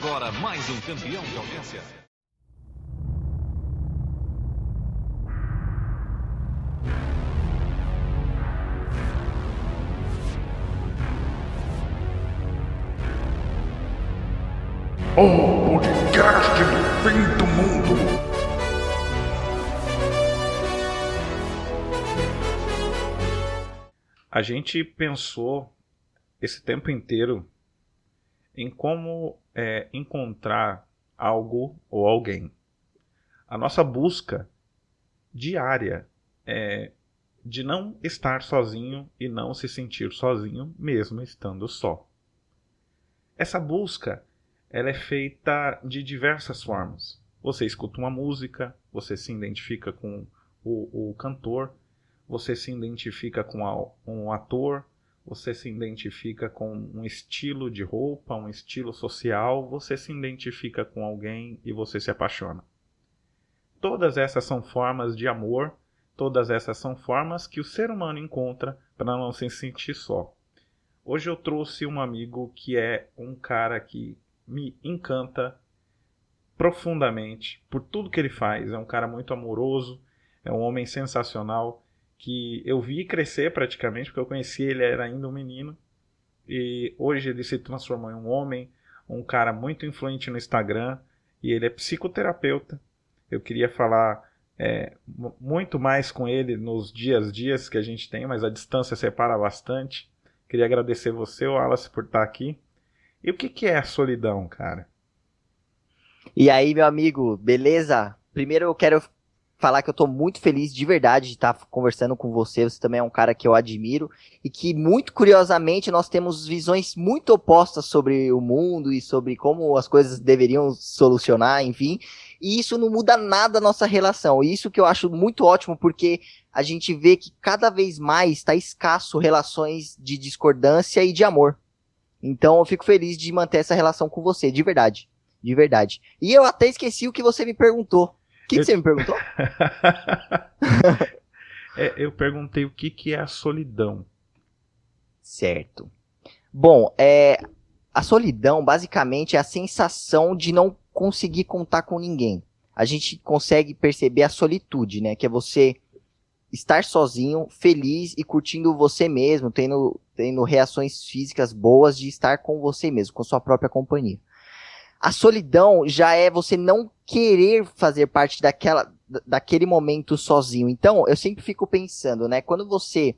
agora mais um campeão de audiência. O podcast do fim do mundo. A gente pensou esse tempo inteiro em como é, encontrar algo ou alguém. A nossa busca diária é de não estar sozinho e não se sentir sozinho, mesmo estando só. Essa busca ela é feita de diversas formas. Você escuta uma música, você se identifica com o, o cantor, você se identifica com a, um ator, você se identifica com um estilo de roupa, um estilo social, você se identifica com alguém e você se apaixona. Todas essas são formas de amor, todas essas são formas que o ser humano encontra para não se sentir só. Hoje eu trouxe um amigo que é um cara que me encanta profundamente por tudo que ele faz. É um cara muito amoroso, é um homem sensacional que eu vi crescer praticamente, porque eu conheci ele era ainda um menino. E hoje ele se transformou em um homem, um cara muito influente no Instagram, e ele é psicoterapeuta. Eu queria falar é, muito mais com ele nos dias dias que a gente tem, mas a distância separa bastante. Queria agradecer você, Wallace, por estar aqui. E o que, que é a solidão, cara? E aí, meu amigo, beleza? Primeiro eu quero falar que eu tô muito feliz de verdade de estar tá conversando com você. Você também é um cara que eu admiro e que, muito curiosamente, nós temos visões muito opostas sobre o mundo e sobre como as coisas deveriam solucionar, enfim. E isso não muda nada a nossa relação. E isso que eu acho muito ótimo, porque a gente vê que cada vez mais está escasso relações de discordância e de amor. Então eu fico feliz de manter essa relação com você, de verdade. De verdade. E eu até esqueci o que você me perguntou que, que eu... você me perguntou? é, eu perguntei o que, que é a solidão. Certo. Bom, é, a solidão basicamente é a sensação de não conseguir contar com ninguém. A gente consegue perceber a solitude, né? Que é você estar sozinho, feliz e curtindo você mesmo, tendo, tendo reações físicas boas de estar com você mesmo, com sua própria companhia. A solidão já é você não querer fazer parte daquela, daquele momento sozinho. Então, eu sempre fico pensando, né? Quando você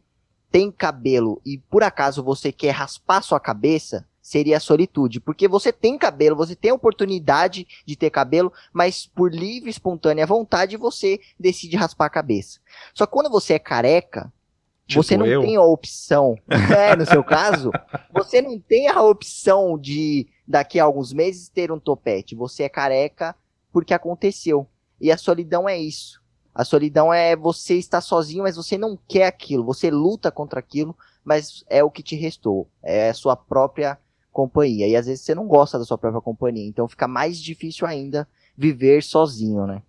tem cabelo e por acaso você quer raspar sua cabeça, seria a solitude. Porque você tem cabelo, você tem a oportunidade de ter cabelo, mas por livre, espontânea vontade você decide raspar a cabeça. Só que quando você é careca, Tipo você não eu? tem a opção, é, no seu caso, você não tem a opção de daqui a alguns meses ter um topete. Você é careca porque aconteceu. E a solidão é isso. A solidão é você estar sozinho, mas você não quer aquilo. Você luta contra aquilo, mas é o que te restou. É a sua própria companhia. E às vezes você não gosta da sua própria companhia. Então fica mais difícil ainda viver sozinho, né?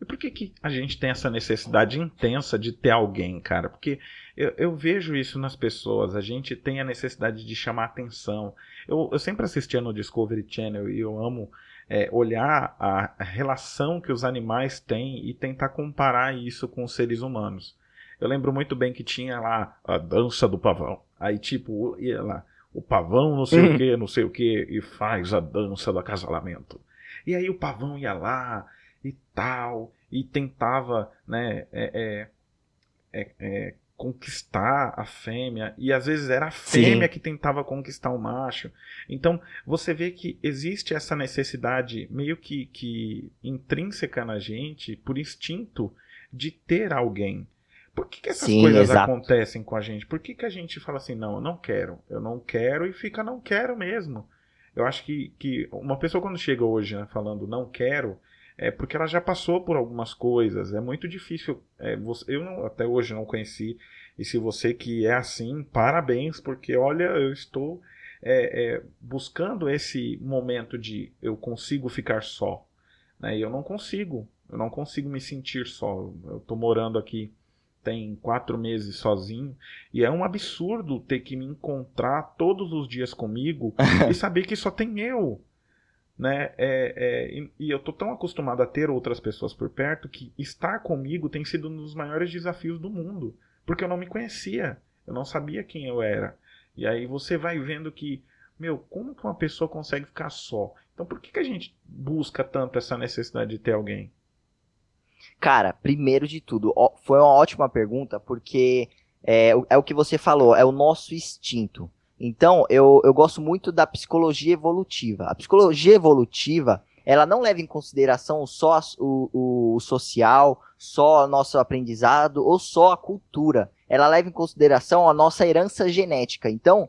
E por que, que a gente tem essa necessidade intensa de ter alguém, cara? Porque eu, eu vejo isso nas pessoas, a gente tem a necessidade de chamar atenção. Eu, eu sempre assistia no Discovery Channel e eu amo é, olhar a, relação que os animais têm e tentar comparar isso com os seres humanos. Eu lembro muito bem que tinha lá a dança do pavão. Aí, tipo, ia lá, o pavão não sei o que, não sei o que, e faz a dança do acasalamento. E aí o pavão ia lá e tal, e tentava, né, é, é, é, é conquistar a fêmea, e às vezes era a fêmea Sim. que tentava conquistar o macho. Então, você vê que existe essa necessidade meio que, que intrínseca na gente, por instinto, de ter alguém. Por que, que essas Sim, coisas exato. acontecem com a gente? Por que, que a gente fala assim, não, eu não quero, eu não quero e fica não quero mesmo? Eu acho que, que uma pessoa quando chega hoje né, falando não quero, é porque ela já passou por algumas coisas. É muito difícil. É, você, eu não, até hoje não conheci. E se você que é assim, parabéns, porque olha, eu estou é, é, buscando esse momento de eu consigo ficar só. Né? E eu não consigo. Eu não consigo me sentir só. Eu estou morando aqui tem quatro meses sozinho e é um absurdo ter que me encontrar todos os dias comigo e saber que só tem eu né? É, é, e, eu tô tão acostumado a ter outras pessoas por perto que estar comigo tem sido um dos maiores desafios do mundo, porque eu não me conhecia, eu não sabia quem eu era. E aí você vai vendo que, meu, como que uma pessoa consegue ficar só? Então por que, que a gente busca tanto essa necessidade de ter alguém? Cara, primeiro de tudo, foi uma ótima pergunta, porque é, é o que você falou, é o nosso instinto. Então, eu, eu gosto muito da psicologia evolutiva. A psicologia evolutiva, ela não leva em consideração só o, o social, só o nosso aprendizado ou só a cultura. Ela leva em consideração a nossa herança genética. Então,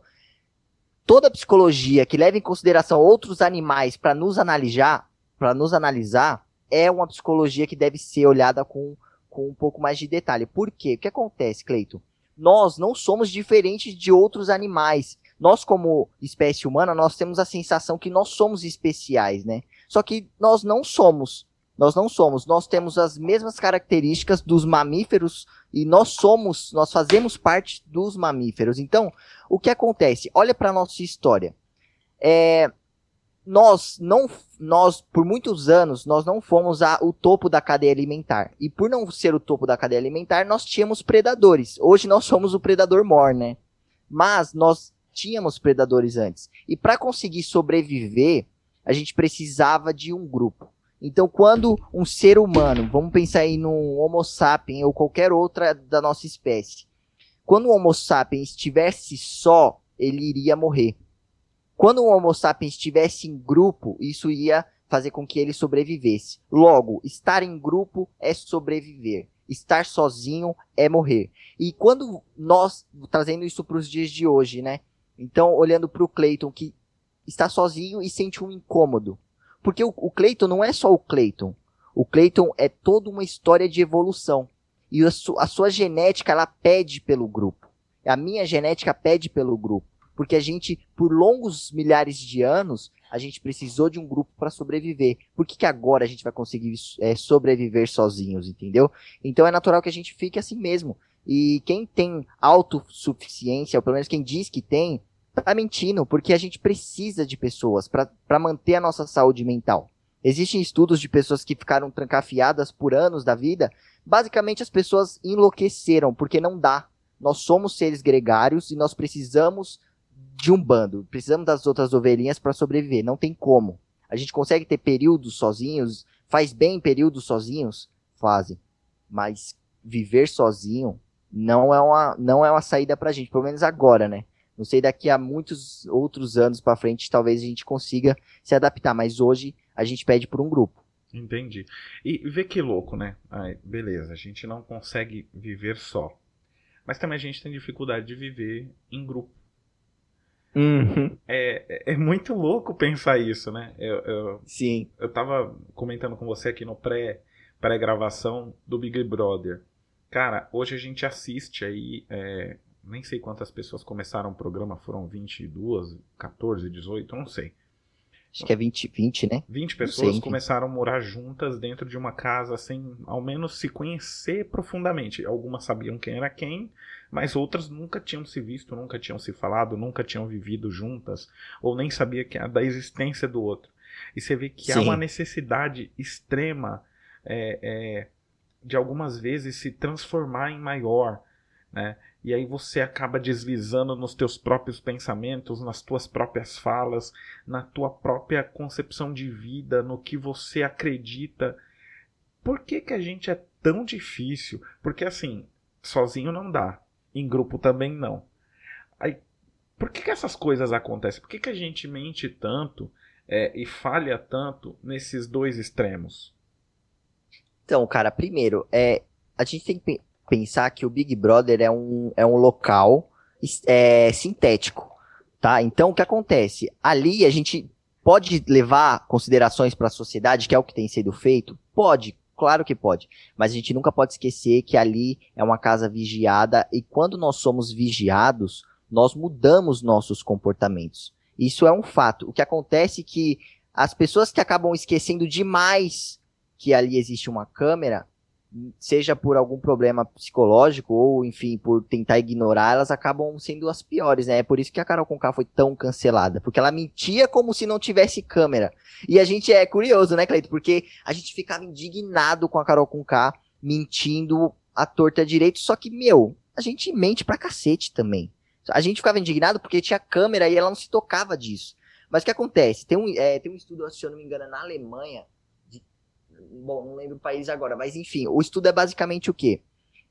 toda psicologia que leva em consideração outros animais para nos analisar, para nos analisar, é uma psicologia que deve ser olhada com, com um pouco mais de detalhe. Por quê? O que acontece, Cleito? Nós não somos diferentes de outros animais. Nós, como espécie humana, nós temos a sensação que nós somos especiais, né? Só que nós não somos. Nós não somos. Nós temos as mesmas características dos mamíferos e nós somos, nós fazemos parte dos mamíferos. Então, o que acontece? Olha para nossa história. É, nós não nós por muitos anos nós não fomos a, o topo da cadeia alimentar. E por não ser o topo da cadeia alimentar nós tínhamos predadores. Hoje nós somos o predador mor né? Mas nós tínhamos predadores antes. E para conseguir sobreviver a gente precisava de um grupo. Então quando um ser humano vamos pensar aí num Homo sapiens ou qualquer outra da nossa espécie quando o Homo sapiens estivesse só ele iria morrer quando o Homo sapiens estivesse em grupo, isso ia fazer com que ele sobrevivesse. Logo, estar em grupo é sobreviver. Estar sozinho é morrer. E quando nós, trazendo isso para os dias de hoje, né? Então, olhando para o Clayton, que está sozinho e sente um incômodo. Porque o, o não é só o Clayton. O Clayton é toda uma história de evolução. E a, su, a sua genética, ela pede pelo grupo. A minha genética pede pelo grupo porque a gente, por longos milhares de anos, a gente precisou de um grupo para sobreviver. Por que, que agora a gente vai conseguir é, sobreviver sozinhos, entendeu? Então é natural que a gente fique assim mesmo. E quem tem autossuficiência, ou pelo menos quem diz que tem, tá mentindo, porque a gente precisa de pessoas para manter a nossa saúde mental. Existem estudos de pessoas que ficaram trancafiadas por anos da vida. Basicamente, as pessoas enlouqueceram, porque não dá. Nós somos seres gregários e nós precisamos de um bando. Precisamos das outras ovelhinhas para sobreviver. Não tem como. A gente consegue ter períodos sozinhos, faz bem períodos sozinhos, fazem. Mas viver sozinho não é uma não é uma saída pra gente, pelo menos agora, né? Não sei daqui a muitos outros anos para frente, talvez a gente consiga se adaptar, mas hoje a gente pede por um grupo. Entendi. E vê que louco, né? Ai, beleza, a gente não consegue viver só. Mas também a gente tem dificuldade de viver em grupo. Uhum. É, é, é muito louco pensar isso, né? Eu, eu, Sim. Eu tava comentando com você aqui no pré, pré-gravação do Big Brother. Cara, hoje a gente assiste aí. É, nem sei quantas pessoas começaram o programa, foram 22, 14, 18, não sei. Acho que é 20, 20 né? 20 pessoas começaram a morar juntas dentro de uma casa sem ao menos se conhecer profundamente. Algumas sabiam quem era quem, mas outras nunca tinham se visto, nunca tinham se falado, nunca tinham vivido juntas, ou nem sabia que, da existência do outro. E você vê que Sim. há uma necessidade extrema é, é, de algumas vezes se transformar em maior, né? E aí você acaba deslizando nos teus próprios pensamentos, nas tuas próprias falas, na tua própria concepção de vida, no que você acredita. Por que, que a gente é tão difícil? Porque assim, sozinho não dá, em grupo também não. Aí, por que, que essas coisas acontecem? Por que, que a gente mente tanto é, e falha tanto nesses dois extremos? Então, cara, primeiro, é, a gente tem que pensar que o Big Brother é um, é um local é, sintético, tá? Então, o que acontece? Ali a gente pode levar considerações para a sociedade, que é o que tem sido feito? Pode, claro que pode. Mas a gente nunca pode esquecer que ali é uma casa vigiada e quando nós somos vigiados, nós mudamos nossos comportamentos. Isso é um fato. O que acontece é que as pessoas que acabam esquecendo demais que ali existe uma câmera, seja por algum problema psicológico ou, enfim, por tentar ignorar, elas acabam sendo as piores, né? É por isso que a Carol Conká foi tão cancelada, porque ela mentia como se não tivesse câmera. E a gente é curioso, né, Cleito? Porque a gente ficava indignado com a Carol Conká mentindo a torta direito, só que, meu, a gente mente pra cacete também. A gente ficava indignado porque tinha câmera e ela não se tocava disso. Mas o que acontece? Tem um, é, tem um estudo, se eu não me engano, na Alemanha, bom, não lembro o país agora, mas enfim, o estudo é basicamente o quê?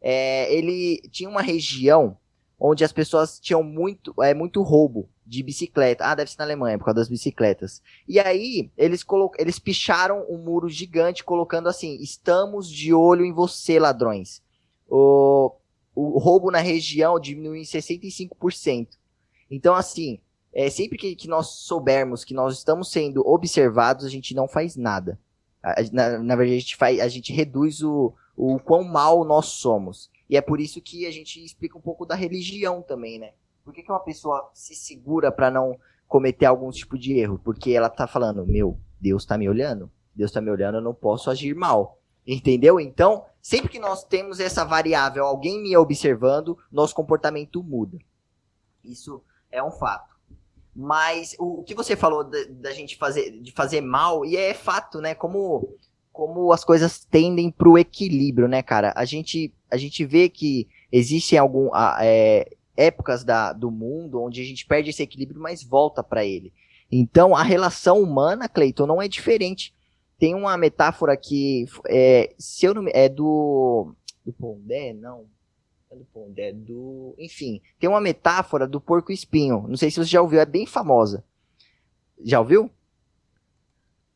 É, ele tinha uma região onde as pessoas tinham muito, é, muito roubo de bicicleta. Ah, deve ser na Alemanha, por causa das bicicletas. E aí, eles, eles picharam um muro gigante, colocando assim: estamos de olho em você, ladrões. O, o roubo na região diminuiu em 65%. Então, assim, é, sempre que, que, nós soubermos que nós estamos sendo observados, a gente não faz nada. Na, na verdade, a gente, faz, a gente reduz o, o quão mal nós somos. E é por isso que a gente explica um pouco da religião também, né? Por que, que uma pessoa se segura para não cometer algum tipo de erro? Porque ela tá falando, meu, Deus tá me olhando. Deus tá me olhando, eu não posso agir mal. Entendeu? Então, sempre que nós temos essa variável, alguém me observando, nosso comportamento muda. Isso é um fato. Mas o, o que você falou da, gente fazer, de fazer mal, e é fato, né? Como, como as coisas tendem para o equilíbrio, né, cara? A gente, a gente vê que existem algum, é, épocas da, do mundo onde a gente perde esse equilíbrio, mas volta para ele. Então, a relação humana, Cleiton, não é diferente. Tem uma metáfora que, é, se eu não é do do Pondé, não, é do do. Enfim, tem uma metáfora do porco espinho. Não sei se você já ouviu, é bem famosa. Já ouviu?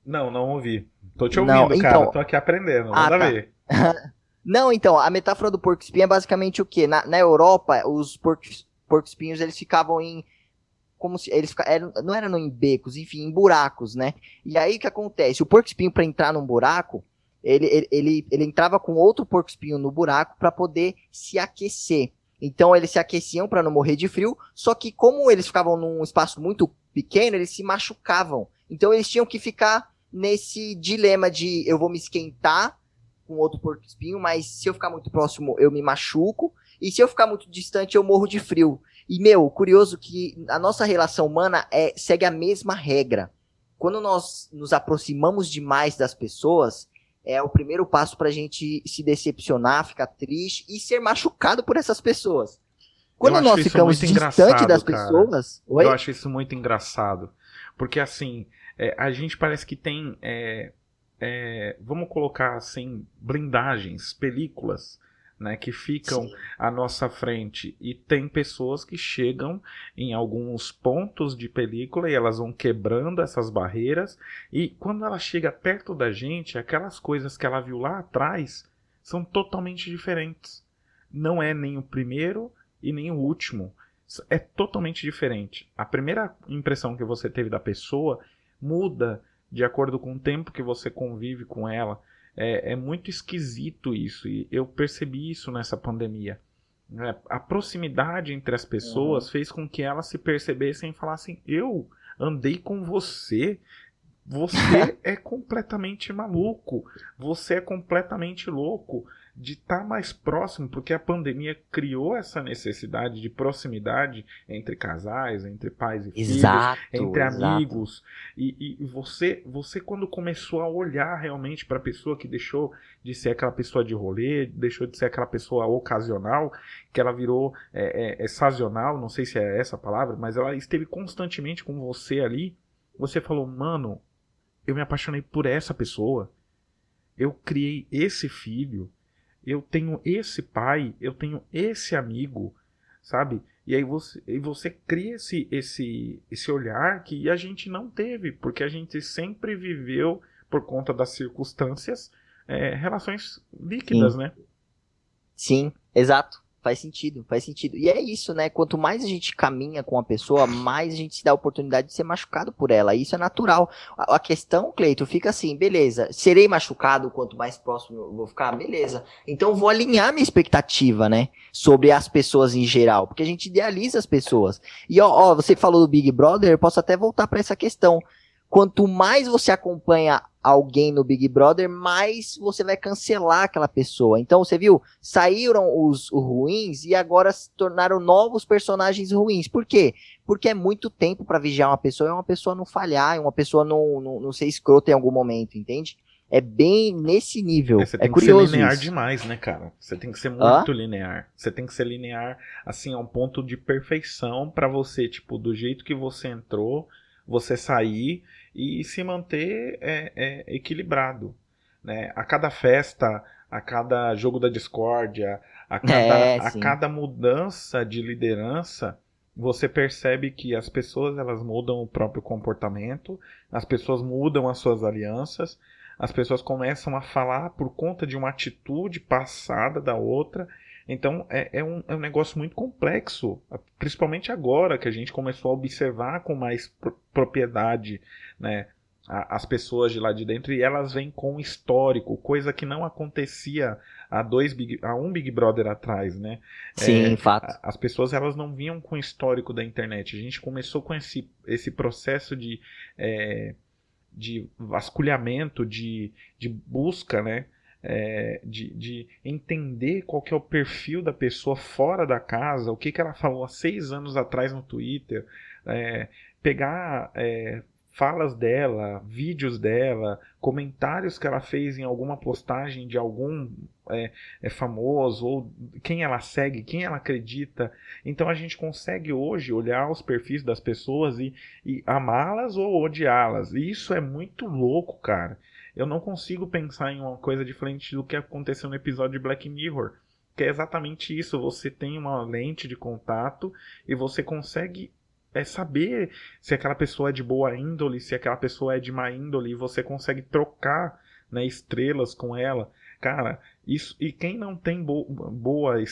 Não, não ouvi. Tô te ouvindo, não, então... cara. Tô aqui aprendendo. Ah, Manda tá. ver. não, então, a metáfora do porco espinho é basicamente o quê? Na, na Europa, os porcos, porcos espinhos eles ficavam em. Como se. Eles eram, não eram em becos, enfim, em buracos, né? E aí o que acontece? O porco espinho, para entrar num buraco, ele, ele, ele, ele entrava com outro porco espinho no buraco para poder se aquecer. Então eles se aqueciam para não morrer de frio, só que como eles ficavam num espaço muito pequeno, eles se machucavam. Então eles tinham que ficar nesse dilema de eu vou me esquentar com outro porco espinho, mas se eu ficar muito próximo eu me machuco, e se eu ficar muito distante eu morro de frio. E meu, curioso que a nossa relação humana é segue a mesma regra. Quando nós nos aproximamos demais das pessoas, é o primeiro passo para a gente se decepcionar, ficar triste e ser machucado por essas pessoas. Quando nós ficamos distante das cara. pessoas. Oi? Eu acho isso muito engraçado. Porque assim, é, a gente parece que tem. É, é, vamos colocar assim, blindagens, películas né, que ficam Sim. à nossa frente. E tem pessoas que chegam em alguns pontos de película e elas vão quebrando essas barreiras. E quando ela chega perto da gente, aquelas coisas que ela viu lá atrás são totalmente diferentes. Não é nem o primeiro e nem o último. É totalmente diferente. A primeira impressão que você teve da pessoa muda de acordo com o tempo que você convive com ela é, é muito esquisito isso, e eu percebi isso nessa pandemia. É, a proximidade entre as pessoas uhum. fez com que elas se percebessem e falassem: Eu andei com você. Você é completamente maluco. Você é completamente louco de estar tá mais próximo, porque a pandemia criou essa necessidade de proximidade entre casais, entre pais e exato, filhos, entre exato. amigos. E, e, você, você quando começou a olhar realmente para a pessoa que deixou de ser aquela pessoa de rolê, deixou de ser aquela pessoa ocasional, que ela virou é, é, é sazonal, não sei se é essa a palavra, mas ela esteve constantemente com você ali. Você falou, mano, eu me apaixonei por essa pessoa. Eu criei esse filho eu tenho esse pai, eu tenho esse amigo, sabe? E aí você, e você cria esse, esse, esse olhar que a gente não teve, porque a gente sempre viveu, por conta das circunstâncias, é, relações líquidas, Sim. né? Sim, exato. Faz sentido, faz sentido. E é isso, né? Quanto mais a gente caminha com a pessoa, mais a gente se dá a oportunidade de ser machucado por ela. Isso é natural. A, a questão, Cleito, fica assim, beleza. Serei machucado quanto mais próximo eu vou ficar? Beleza. Então vou alinhar minha expectativa, né? Sobre as pessoas em geral. Porque a gente idealiza as pessoas. E ó, ó você falou do Big Brother, eu posso até voltar para essa questão quanto mais você acompanha alguém no Big Brother, mais você vai cancelar aquela pessoa. Então, você viu? Saíram os, os ruins e agora se tornaram novos personagens ruins. Por quê? Porque é muito tempo para vigiar uma pessoa e uma pessoa não falhar, uma pessoa não, não, não ser escrota em algum momento, entende? É bem nesse nível. É, você é tem que curioso ser linear isso. demais, né, cara? Você tem que ser muito Hã? linear. Você tem que ser linear, assim, a um ponto de perfeição pra você, tipo, do jeito que você entrou, você sair e se manter é, é, equilibrado, né? A cada festa, a cada jogo da discórdia, a cada, É, a cada mudança de liderança, você percebe que as pessoas elas mudam o próprio comportamento, as pessoas mudam as suas alianças, as pessoas começam a falar por conta de uma atitude passada da outra. Então é, é um, é um negócio muito complexo, principalmente agora que a gente começou a observar com mais pro- propriedade né, a- as pessoas de lá de dentro e elas vêm com histórico, coisa que não acontecia há dois Big, há um Big Brother atrás, né? Sim, É, fato. As pessoas elas não vinham com o histórico da internet. A gente começou com esse, esse processo de, é, de vasculhamento, de, de busca, né? É, de, de entender qual que é o perfil da pessoa fora da casa, o que, que ela falou há seis anos atrás no Twitter, é, pegar é, falas dela, vídeos dela, comentários que ela fez em alguma postagem de algum é, é famoso, ou quem ela segue, quem ela acredita. Então a gente consegue hoje olhar os perfis das pessoas e, e amá-las ou odiá-las. E isso é muito louco, cara. Eu não consigo pensar em uma coisa diferente do que aconteceu no episódio de Black Mirror. Que é exatamente isso. Você tem uma lente de contato e você consegue é, saber se aquela pessoa é de boa índole, se aquela pessoa é de má índole, e você consegue trocar né, estrelas com ela. Cara, isso. E quem não tem bo boa, é,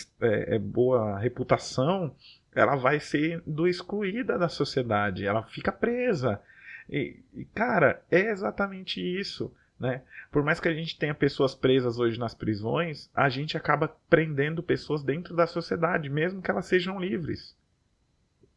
é, boa reputação, ela vai ser excluída da sociedade. Ela fica presa. E, cara, é exatamente isso. Né? Por mais que a gente tenha pessoas presas hoje nas prisões, a gente acaba prendendo pessoas dentro da sociedade, mesmo que elas sejam livres.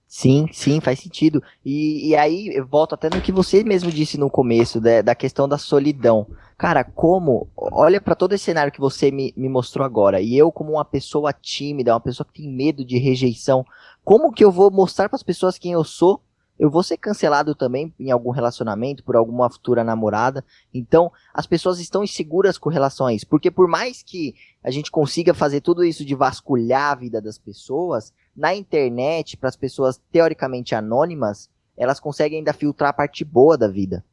Sim, sim, faz sentido. E, e aí eu volto até no que você mesmo disse no começo, da, da questão da solidão. Cara, como. Olha para todo esse cenário que você me, me mostrou agora. E eu, como uma pessoa tímida, uma pessoa que tem medo de rejeição, como que eu vou mostrar para as pessoas quem eu sou? Eu vou ser cancelado também em algum relacionamento, por alguma futura namorada. Então, as pessoas estão inseguras com relação a isso. Porque por mais que a gente consiga fazer tudo isso de vasculhar a vida das pessoas, na internet, para as pessoas teoricamente anônimas, elas conseguem ainda filtrar a parte boa da vida.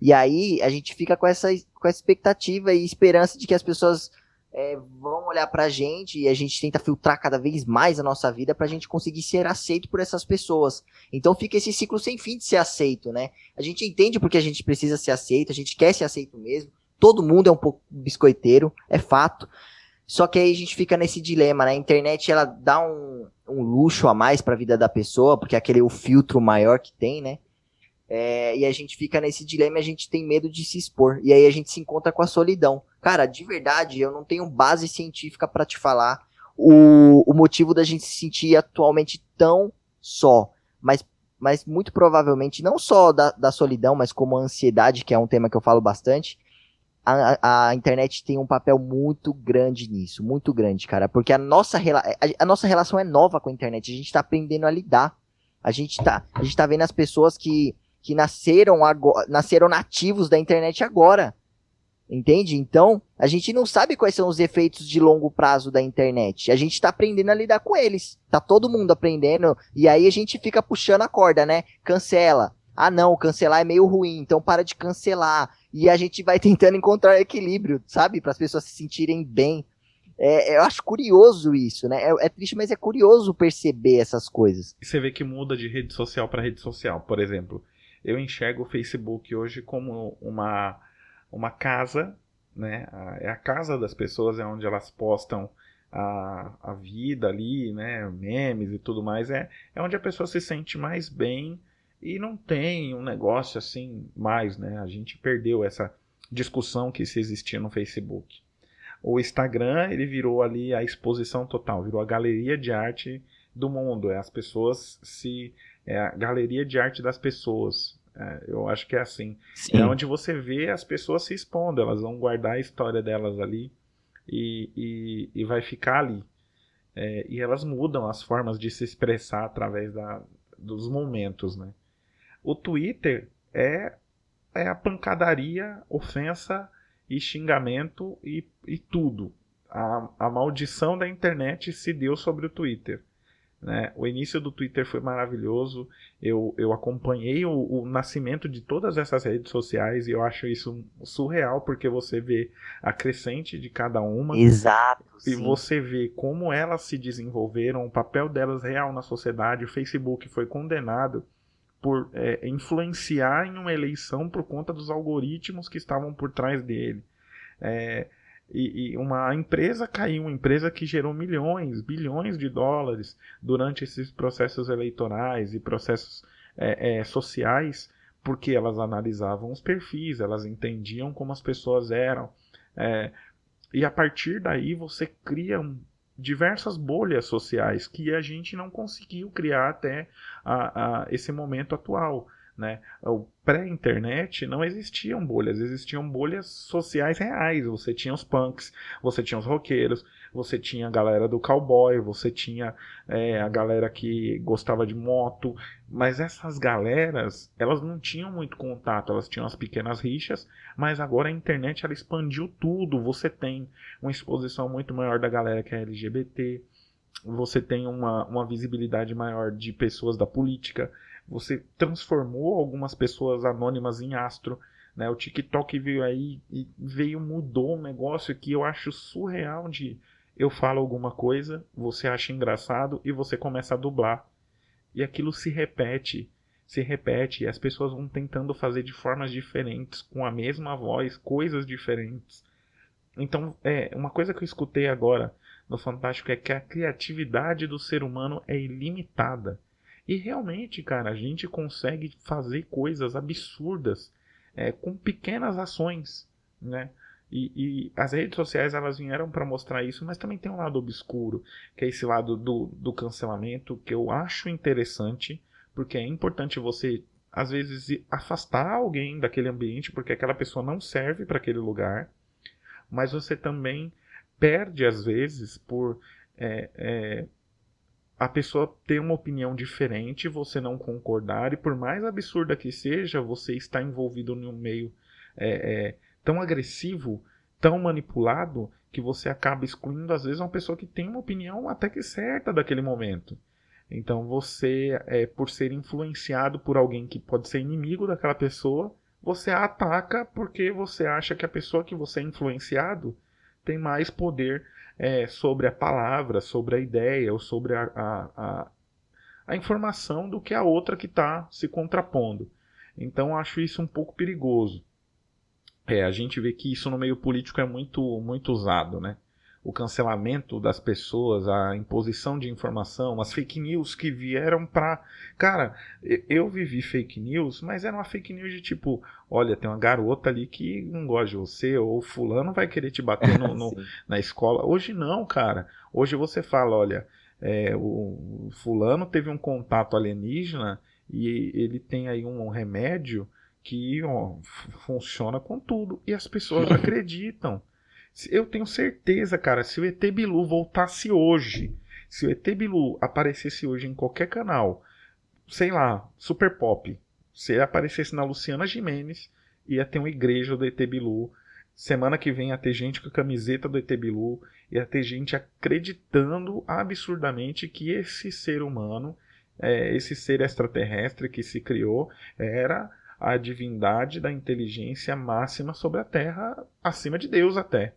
E aí a gente fica com essa, com essa expectativa e esperança de que as pessoas é, vão olhar pra gente e a gente tenta filtrar cada vez mais a nossa vida pra gente conseguir ser aceito por essas pessoas. Então fica esse ciclo sem fim de ser aceito, né? A gente entende porque a gente precisa ser aceito, a gente quer ser aceito mesmo. Todo mundo é um pouco biscoiteiro, é fato. Só que aí a gente fica nesse dilema, né? A internet ela dá um, um luxo a mais para a vida da pessoa, porque é aquele o filtro maior que tem, né? É, e a gente fica nesse dilema a gente tem medo de se expor. E aí a gente se encontra com a solidão. Cara, de verdade, eu não tenho base científica para te falar o, o motivo da gente se sentir atualmente tão só. Mas, mas muito provavelmente, não só da, da solidão, mas como a ansiedade, que é um tema que eu falo bastante, a, a, internet tem um papel muito grande nisso, muito grande, cara, porque a nossa, a, a, nossa relação é nova com a internet, a gente tá aprendendo a lidar. A gente tá, a gente tá vendo as pessoas que, que nasceram agora, nasceram nativos da internet agora. Entende? Então, a gente não sabe quais são os efeitos de longo prazo da internet. A gente tá aprendendo a lidar com eles. Tá todo mundo aprendendo. E aí a gente fica puxando a corda, né? Cancela. Ah, não, cancelar é meio ruim, então para de cancelar. E a gente vai tentando encontrar equilíbrio, sabe? Para as pessoas se sentirem bem. É, eu acho curioso isso, né? É, é, triste, mas é curioso perceber essas coisas. E você vê que muda de rede social para rede social. Por exemplo, eu enxergo o Facebook hoje como uma, uma casa, né? É a casa das pessoas, é onde elas postam a, a vida ali, né? Memes e tudo mais. É, é onde a pessoa se sente mais bem e não tem um negócio assim mais, né? A gente perdeu essa discussão que se existia no Facebook. O Instagram, ele virou ali a exposição total, virou a galeria de arte do mundo. É as pessoas se. É a galeria de arte das pessoas. É, eu acho que é assim. Sim. É onde você vê as pessoas se expondo, elas vão guardar a história delas ali e, e, e vai ficar ali. É, e elas mudam as formas de se expressar através da, dos momentos, né? O Twitter é, é a pancadaria, ofensa e xingamento e, e tudo. A, a maldição da internet se deu sobre o Twitter. Né? O início do Twitter foi maravilhoso. Eu, eu acompanhei o, o, nascimento de todas essas redes sociais e eu acho isso surreal porque você vê a crescente de cada uma. Exato. E sim. você vê como elas se desenvolveram, o papel delas real na sociedade. O Facebook foi condenado por é, influenciar em uma eleição por conta dos algoritmos que estavam por trás dele. É, e, e, uma empresa caiu, uma empresa que gerou milhões, bilhões de dólares durante esses processos eleitorais e processos é, é, sociais, porque elas analisavam os perfis, elas entendiam como as pessoas eram. É, e a partir daí você cria um, diversas bolhas sociais que a gente não conseguiu criar até a, a esse momento atual. Né? O pré-internet não existiam bolhas, existiam bolhas sociais reais. Você tinha os punks, você tinha os roqueiros, você tinha a galera do cowboy, você tinha é, a galera que gostava de moto, mas essas galeras elas não tinham muito contato, elas tinham as pequenas rixas, mas agora a internet ela expandiu tudo. Você tem uma exposição muito maior da galera que é LGBT, você tem uma, uma visibilidade maior de pessoas da política você transformou algumas pessoas anônimas em astro. Né? O TikTok veio aí e veio, mudou um negócio que eu acho surreal de eu falo alguma coisa, você acha engraçado e você começa a dublar. E aquilo se repete, se repete, e as pessoas vão tentando fazer de formas diferentes, com a mesma voz, coisas diferentes. Então, é, uma coisa que eu escutei agora no Fantástico é que a criatividade do ser humano é ilimitada. E realmente, cara, a gente consegue fazer coisas absurdas é, com pequenas ações, né? E, e, as redes sociais elas vieram para mostrar isso, mas também tem um lado obscuro, que é esse lado do, do cancelamento, que eu acho interessante, porque é importante você, às vezes, afastar alguém daquele ambiente, porque aquela pessoa não serve para aquele lugar, mas você também perde, às vezes, por é, é, a pessoa ter uma opinião diferente, você não concordar, e por mais absurda que seja, você está envolvido num meio é, é, tão agressivo, tão manipulado, que você acaba excluindo, às vezes, uma pessoa que tem uma opinião até que certa daquele momento. Então você, é, por ser influenciado por alguém que pode ser inimigo daquela pessoa, você a ataca porque você acha que a pessoa que você é influenciado tem mais poder é, sobre a palavra, sobre a ideia ou sobre a, a, a, a informação do que a outra que está se contrapondo. Então acho isso um pouco perigoso. É, a gente vê que isso no meio político é muito, muito usado, né? O cancelamento das pessoas, a imposição de informação, as fake news que vieram para. Cara, eu vivi fake news, mas era uma fake news de tipo: olha, tem uma garota ali que não gosta de você, ou fulano vai querer te bater no, no, na escola. Hoje não, cara. Hoje você fala: olha, é, o fulano teve um contato alienígena e ele tem aí um remédio que ó, funciona com tudo. E as pessoas acreditam. Eu tenho certeza, cara, se o ET Bilu voltasse hoje, se o ET Bilu aparecesse hoje em qualquer canal, sei lá, Super Pop, se ele aparecesse na Luciana Jimenez, ia ter uma igreja do ET Bilu. Semana que vem ia ter gente com a camiseta do ET Bilu, ia ter gente acreditando absurdamente que esse ser humano, é, esse ser extraterrestre que se criou, era a divindade da inteligência máxima sobre a Terra, acima de Deus até.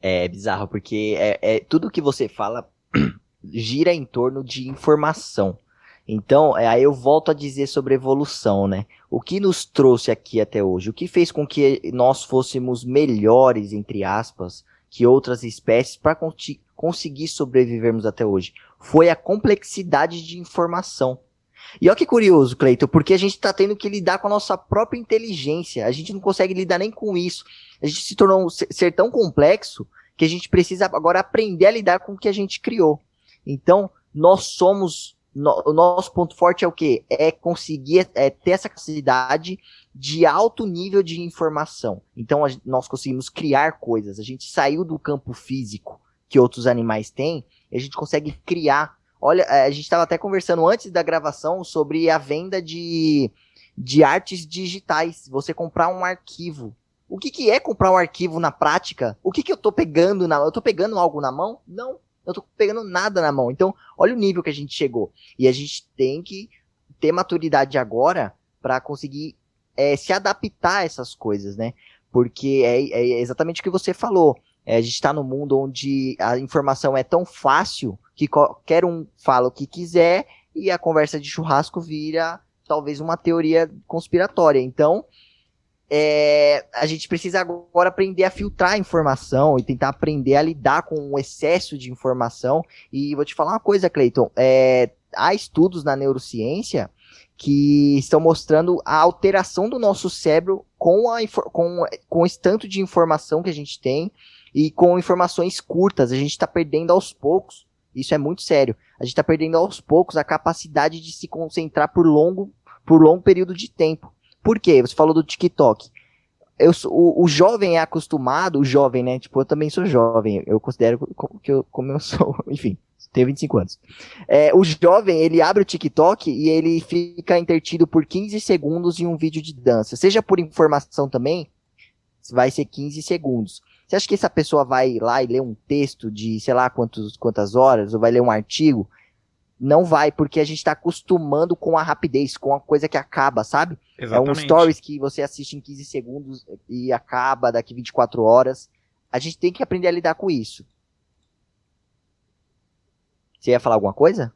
É bizarro, porque é, é tudo que você fala gira em torno de informação. Então, é, aí eu volto a dizer sobre evolução, né? O que nos trouxe aqui até hoje? O que fez com que nós fôssemos melhores, entre aspas, que outras espécies para con conseguir sobrevivermos até hoje? Foi a complexidade de informação. E olha que curioso, Cleiton, porque a gente está tendo que lidar com a nossa própria inteligência. A gente não consegue lidar nem com isso. A gente se tornou um ser tão complexo que a gente precisa agora aprender a lidar com o que a gente criou. Então, nós somos no, o nosso ponto forte é o quê? É conseguir é, ter essa capacidade de alto nível de informação. Então a, nós conseguimos criar coisas. A gente saiu do campo físico que outros animais têm e a gente consegue criar. Olha, é, a gente estava até conversando antes da gravação sobre a venda de, de artes digitais. Você comprar um arquivo. O que, que é comprar um arquivo na prática? O que, que eu estou pegando na Eu estou pegando algo na mão? Não eu tô pegando nada na mão. Então, olha o nível que a gente chegou. E a gente tem que ter maturidade agora para conseguir é, se adaptar a essas coisas, né? Porque é, é exatamente o que você falou. É, a gente está no mundo onde a informação é tão fácil que qualquer um fala o que quiser e a conversa de churrasco vira talvez uma teoria conspiratória. Então, é, a gente precisa agora aprender a filtrar a informação e tentar aprender a lidar com o excesso de informação. E vou te falar uma coisa, Cleiton. É, há estudos na neurociência que estão mostrando a alteração do nosso cérebro com, a, com, com esse tanto de informação que a gente tem e com informações curtas. A gente está perdendo aos poucos. Isso é muito sério. A gente está perdendo aos poucos a capacidade de se concentrar por longo, por longo período de tempo. Por quê? Você falou do TikTok. Eu, o, o jovem é acostumado, o jovem, né? Tipo, eu também sou jovem. Eu considero que eu, como eu sou, enfim, tenho 25 anos. É, o jovem, ele abre o TikTok e ele fica intertido por 15 segundos em um vídeo de dança. Seja por informação também, vai ser 15 segundos. Você acha que essa pessoa vai lá e ler um texto de, sei lá, quantos, quantas horas, ou vai ler um artigo? Não vai, porque a gente está acostumando com a rapidez, com a coisa que acaba, sabe? Exatamente. É um stories que você assiste em 15 segundos e acaba daqui 24 horas. A gente tem que aprender a lidar com isso. Você ia falar alguma coisa?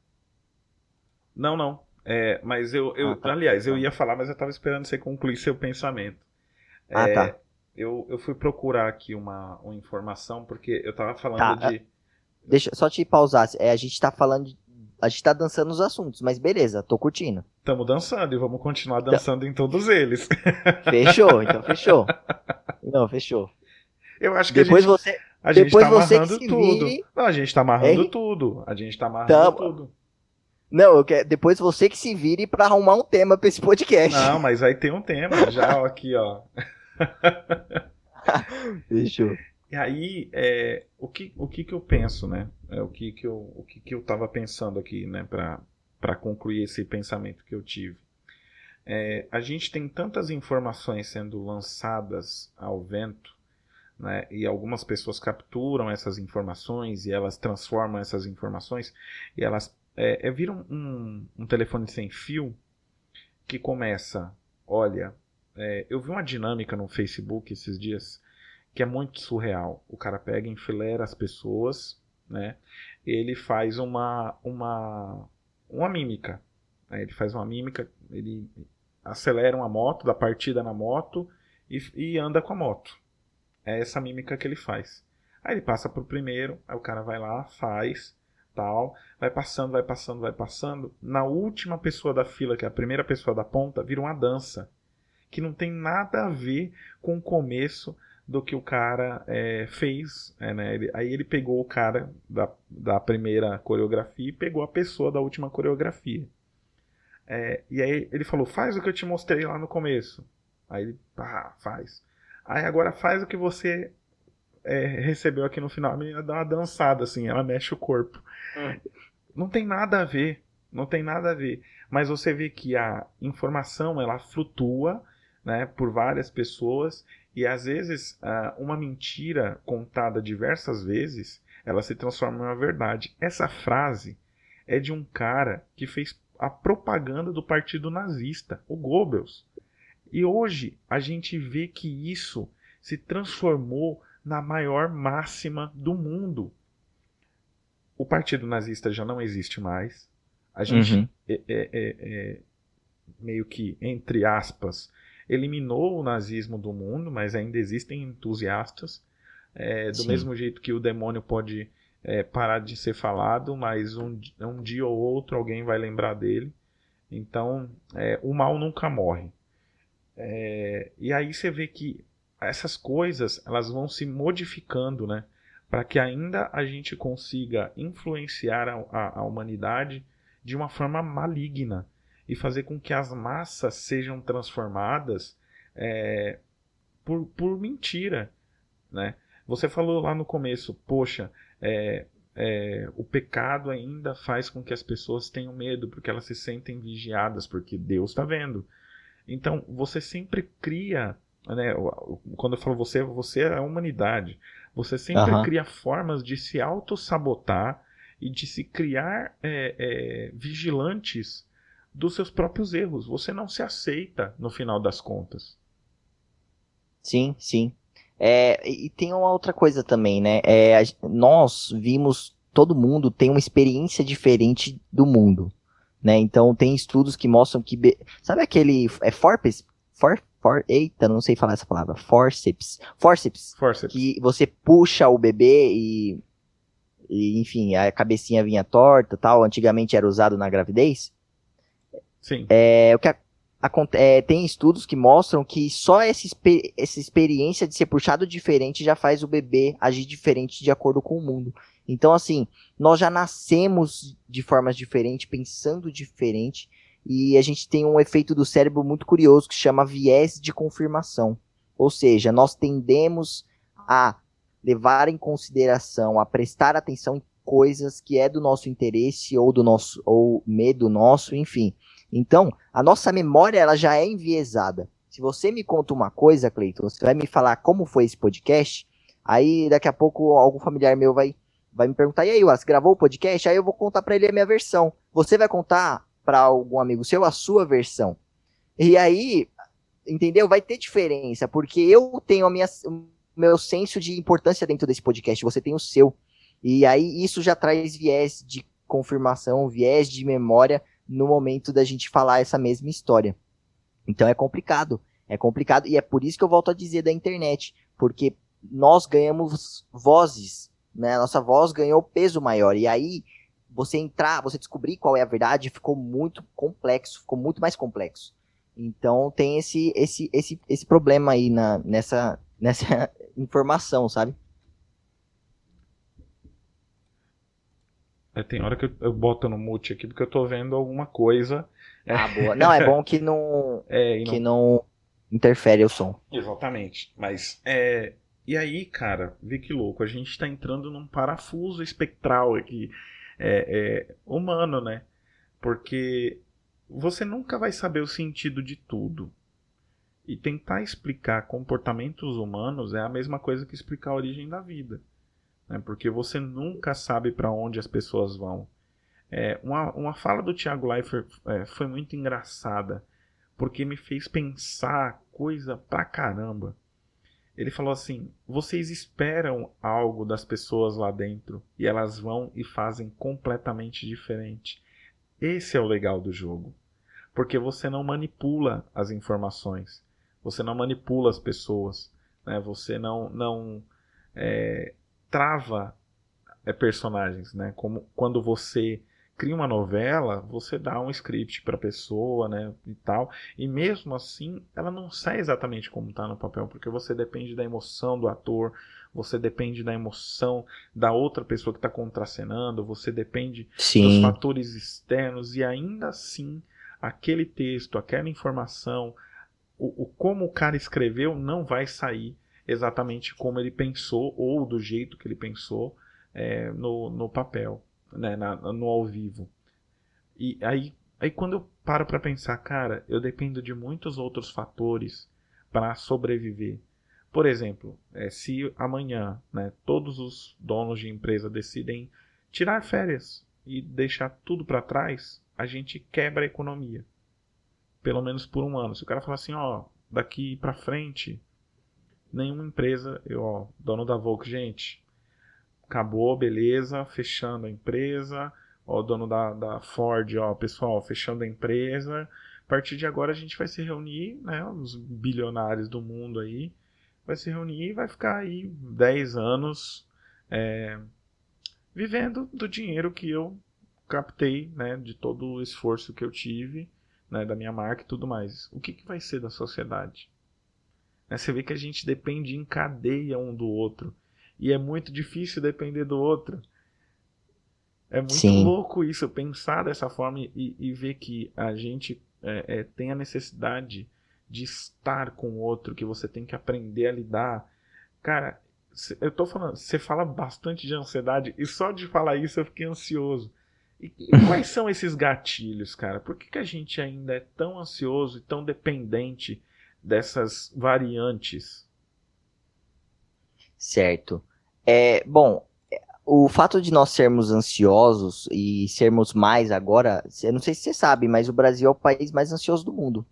Não, não. É, mas eu, eu ah, tá. aliás, eu ia falar, mas eu estava esperando você concluir seu pensamento. Ah, é, tá. Eu, eu fui procurar aqui uma, uma informação, porque eu estava falando tá. de. Deixa só te pausar. É, a gente está falando de a gente tá dançando os assuntos, mas beleza, tô curtindo. Tamo dançando e vamos continuar dançando em todos eles. Fechou, então fechou. Não, fechou. Eu acho que depois a gente, você, a gente depois tá amarrando tudo. Vire... Não, a gente tá amarrando é... tudo. A gente tá amarrando Tamo... tudo. Não, eu quero, depois você que se vire para arrumar um tema para esse podcast. Não, mas aí tem um tema já ó, aqui, ó. E aí, é, o, que, o que que eu penso, né? É, o que que eu, o que que eu estava pensando aqui, né? Para concluir esse pensamento que eu tive. É, a gente tem tantas informações sendo lançadas ao vento, né? E algumas pessoas capturam essas informações e elas transformam essas informações e elas é, é, viram um, um telefone sem fio que começa, olha, é, eu vi uma dinâmica no Facebook esses dias que é muito surreal. O cara pega, enfileira as pessoas, né? Ele faz uma uma uma mímica. Né? Ele faz uma mímica, ele acelera uma moto, dá partida na moto e, e anda com a moto. É essa mímica que ele faz. Aí ele passa pro primeiro, aí o cara vai lá, faz, tal, vai passando, vai passando, vai passando. Na última pessoa da fila, que é a primeira pessoa da ponta, vira uma dança que não tem nada a ver com o começo do que o cara é, fez. É, né? ele, aí ele pegou o cara da, da primeira coreografia e pegou a pessoa da última coreografia. É, e aí ele falou: faz o que eu te mostrei lá no começo. Aí ele, pá, faz. Aí agora faz o que você é, recebeu aqui no final. A menina dá uma dançada assim, ela mexe o corpo. Hum. Não tem nada a ver. Não tem nada a ver. Mas você vê que a informação ela flutua né, por várias pessoas e às vezes, ah, uma mentira contada diversas vezes, ela se transforma em uma verdade. Essa frase é de um cara que fez a propaganda do partido nazista, o Goebbels. E hoje a gente vê que isso se transformou na maior máxima do mundo. O partido nazista já não existe mais. A gente uhum. é, é, é, é meio que, entre aspas, eliminou o nazismo do mundo, mas ainda existem entusiastas. É, do Sim. mesmo jeito que o demônio pode é, parar de ser falado, mas um, um, dia ou outro alguém vai lembrar dele. Então, é, o mal nunca morre. É, e aí você vê que essas coisas elas vão se modificando, né? Para que ainda a gente consiga influenciar a, a, a humanidade de uma forma maligna e fazer com que as massas sejam transformadas é, por, por mentira, né? Você falou lá no começo, poxa, é, é, o pecado ainda faz com que as pessoas tenham medo, porque elas se sentem vigiadas, porque Deus está vendo. Então, você sempre cria, né, quando eu falo você, você é a humanidade. Você sempre uhum. cria formas de se auto-sabotar e de se criar é, é, vigilantes dos seus próprios erros. Você não se aceita no final das contas. Sim, sim. É, e tem uma outra coisa também, né? É, nós vimos, todo mundo tem uma experiência diferente do mundo, né? Então tem estudos que mostram que, sabe aquele, é forceps, for, for, eita, não sei falar essa palavra, forceps, forceps, forceps. que você puxa o bebê e, e, enfim, a cabecinha vinha torta, tal. Antigamente era usado na gravidez. Sim. É, o que é, tem estudos que mostram que só essa, essa experiência de ser puxado diferente já faz o bebê agir diferente de acordo com o mundo. Então, assim, nós já nascemos de formas diferentes, pensando diferente, e a gente tem um efeito do cérebro muito curioso que chama viés de confirmação. Ou seja, nós tendemos a levar em consideração, a prestar atenção em coisas que é do nosso interesse ou do nosso ou medo nosso, enfim. Então, a nossa memória ela já é enviesada. Se você me conta uma coisa, Cleiton, você vai me falar como foi esse podcast, aí daqui a pouco algum familiar meu vai, vai me perguntar, e aí, você gravou o podcast? Aí eu vou contar para ele a minha versão. Você vai contar para algum amigo seu a sua versão. E aí, entendeu? Vai ter diferença, porque eu tenho a minha, o meu senso de importância dentro desse podcast, você tem o seu. E aí isso já traz viés de confirmação, viés de memória no momento da gente falar essa mesma história. Então é complicado, é complicado e é por isso que eu volto a dizer da internet, porque nós ganhamos vozes, né? Nossa voz ganhou peso maior e aí você entrar, você descobrir qual é a verdade ficou muito complexo, ficou muito mais complexo. Então tem esse esse esse esse problema aí na nessa nessa informação, sabe? É, tem hora que eu, eu, boto no mute aqui porque eu tô vendo alguma coisa. Ah, boa. Não, é bom que não, é, que não... não interfere o som. Exatamente. Mas, é... E aí, cara, vê que louco. A gente tá entrando num parafuso espectral aqui. É, é, humano, né? Porque você nunca vai saber o sentido de tudo. E tentar explicar comportamentos humanos é a mesma coisa que explicar a origem da vida né? porque você nunca sabe para onde as pessoas vão. É, uma, uma fala do Tiago Leifert é, foi muito engraçada, porque me fez pensar coisa pra caramba. Ele falou assim: vocês esperam algo das pessoas lá dentro e elas vão e fazem completamente diferente. Esse é o legal do jogo, porque você não manipula as informações, você não manipula as pessoas, né? você não, não é, trava é, personagens, né? Como quando você cria uma novela, você dá um script para a pessoa, né, e tal, e mesmo assim ela não sai exatamente como está no papel, porque você depende da emoção do ator, você depende da emoção da outra pessoa que está contracenando, você depende Sim. dos fatores externos e ainda assim aquele texto, aquela informação, o, o como o cara escreveu não vai sair exatamente como ele pensou ou do jeito que ele pensou é, no, no papel, né, na, no ao vivo. E aí, aí quando eu paro para pensar, cara, eu dependo de muitos outros fatores para sobreviver. Por exemplo, é, se amanhã né, todos os donos de empresa decidem tirar férias e deixar tudo para trás, a gente quebra a economia. Pelo menos por um ano. Se o cara falar assim, ó, daqui para frente nenhuma empresa, eu, ó, dono da Volk, gente, acabou, beleza, fechando a empresa, ó, dono da, da Ford, ó, pessoal, fechando a empresa. A partir de agora a gente vai se reunir, né, os bilionários do mundo aí, vai se reunir e vai ficar aí 10 anos é, vivendo do dinheiro que eu captei, né, de todo o esforço que eu tive, né, da minha marca e tudo mais. O que, que vai ser da sociedade? Né? Você vê que a gente depende em cadeia um do outro. E é muito difícil depender do outro. É muito Sim. louco isso, pensar dessa forma e, e ver que a gente é, é, tem a necessidade de estar com o outro, que você tem que aprender a lidar. Cara, cê- eu tô falando, você fala bastante de ansiedade e só de falar isso eu fiquei ansioso. E, e quais são esses gatilhos, cara? Por que, que a gente ainda é tão ansioso e tão dependente dessas variantes? Certo. É, bom, o fato de nós sermos ansiosos e sermos mais agora, eu não sei se você sabe, mas o Brasil é o país mais ansioso do mundo.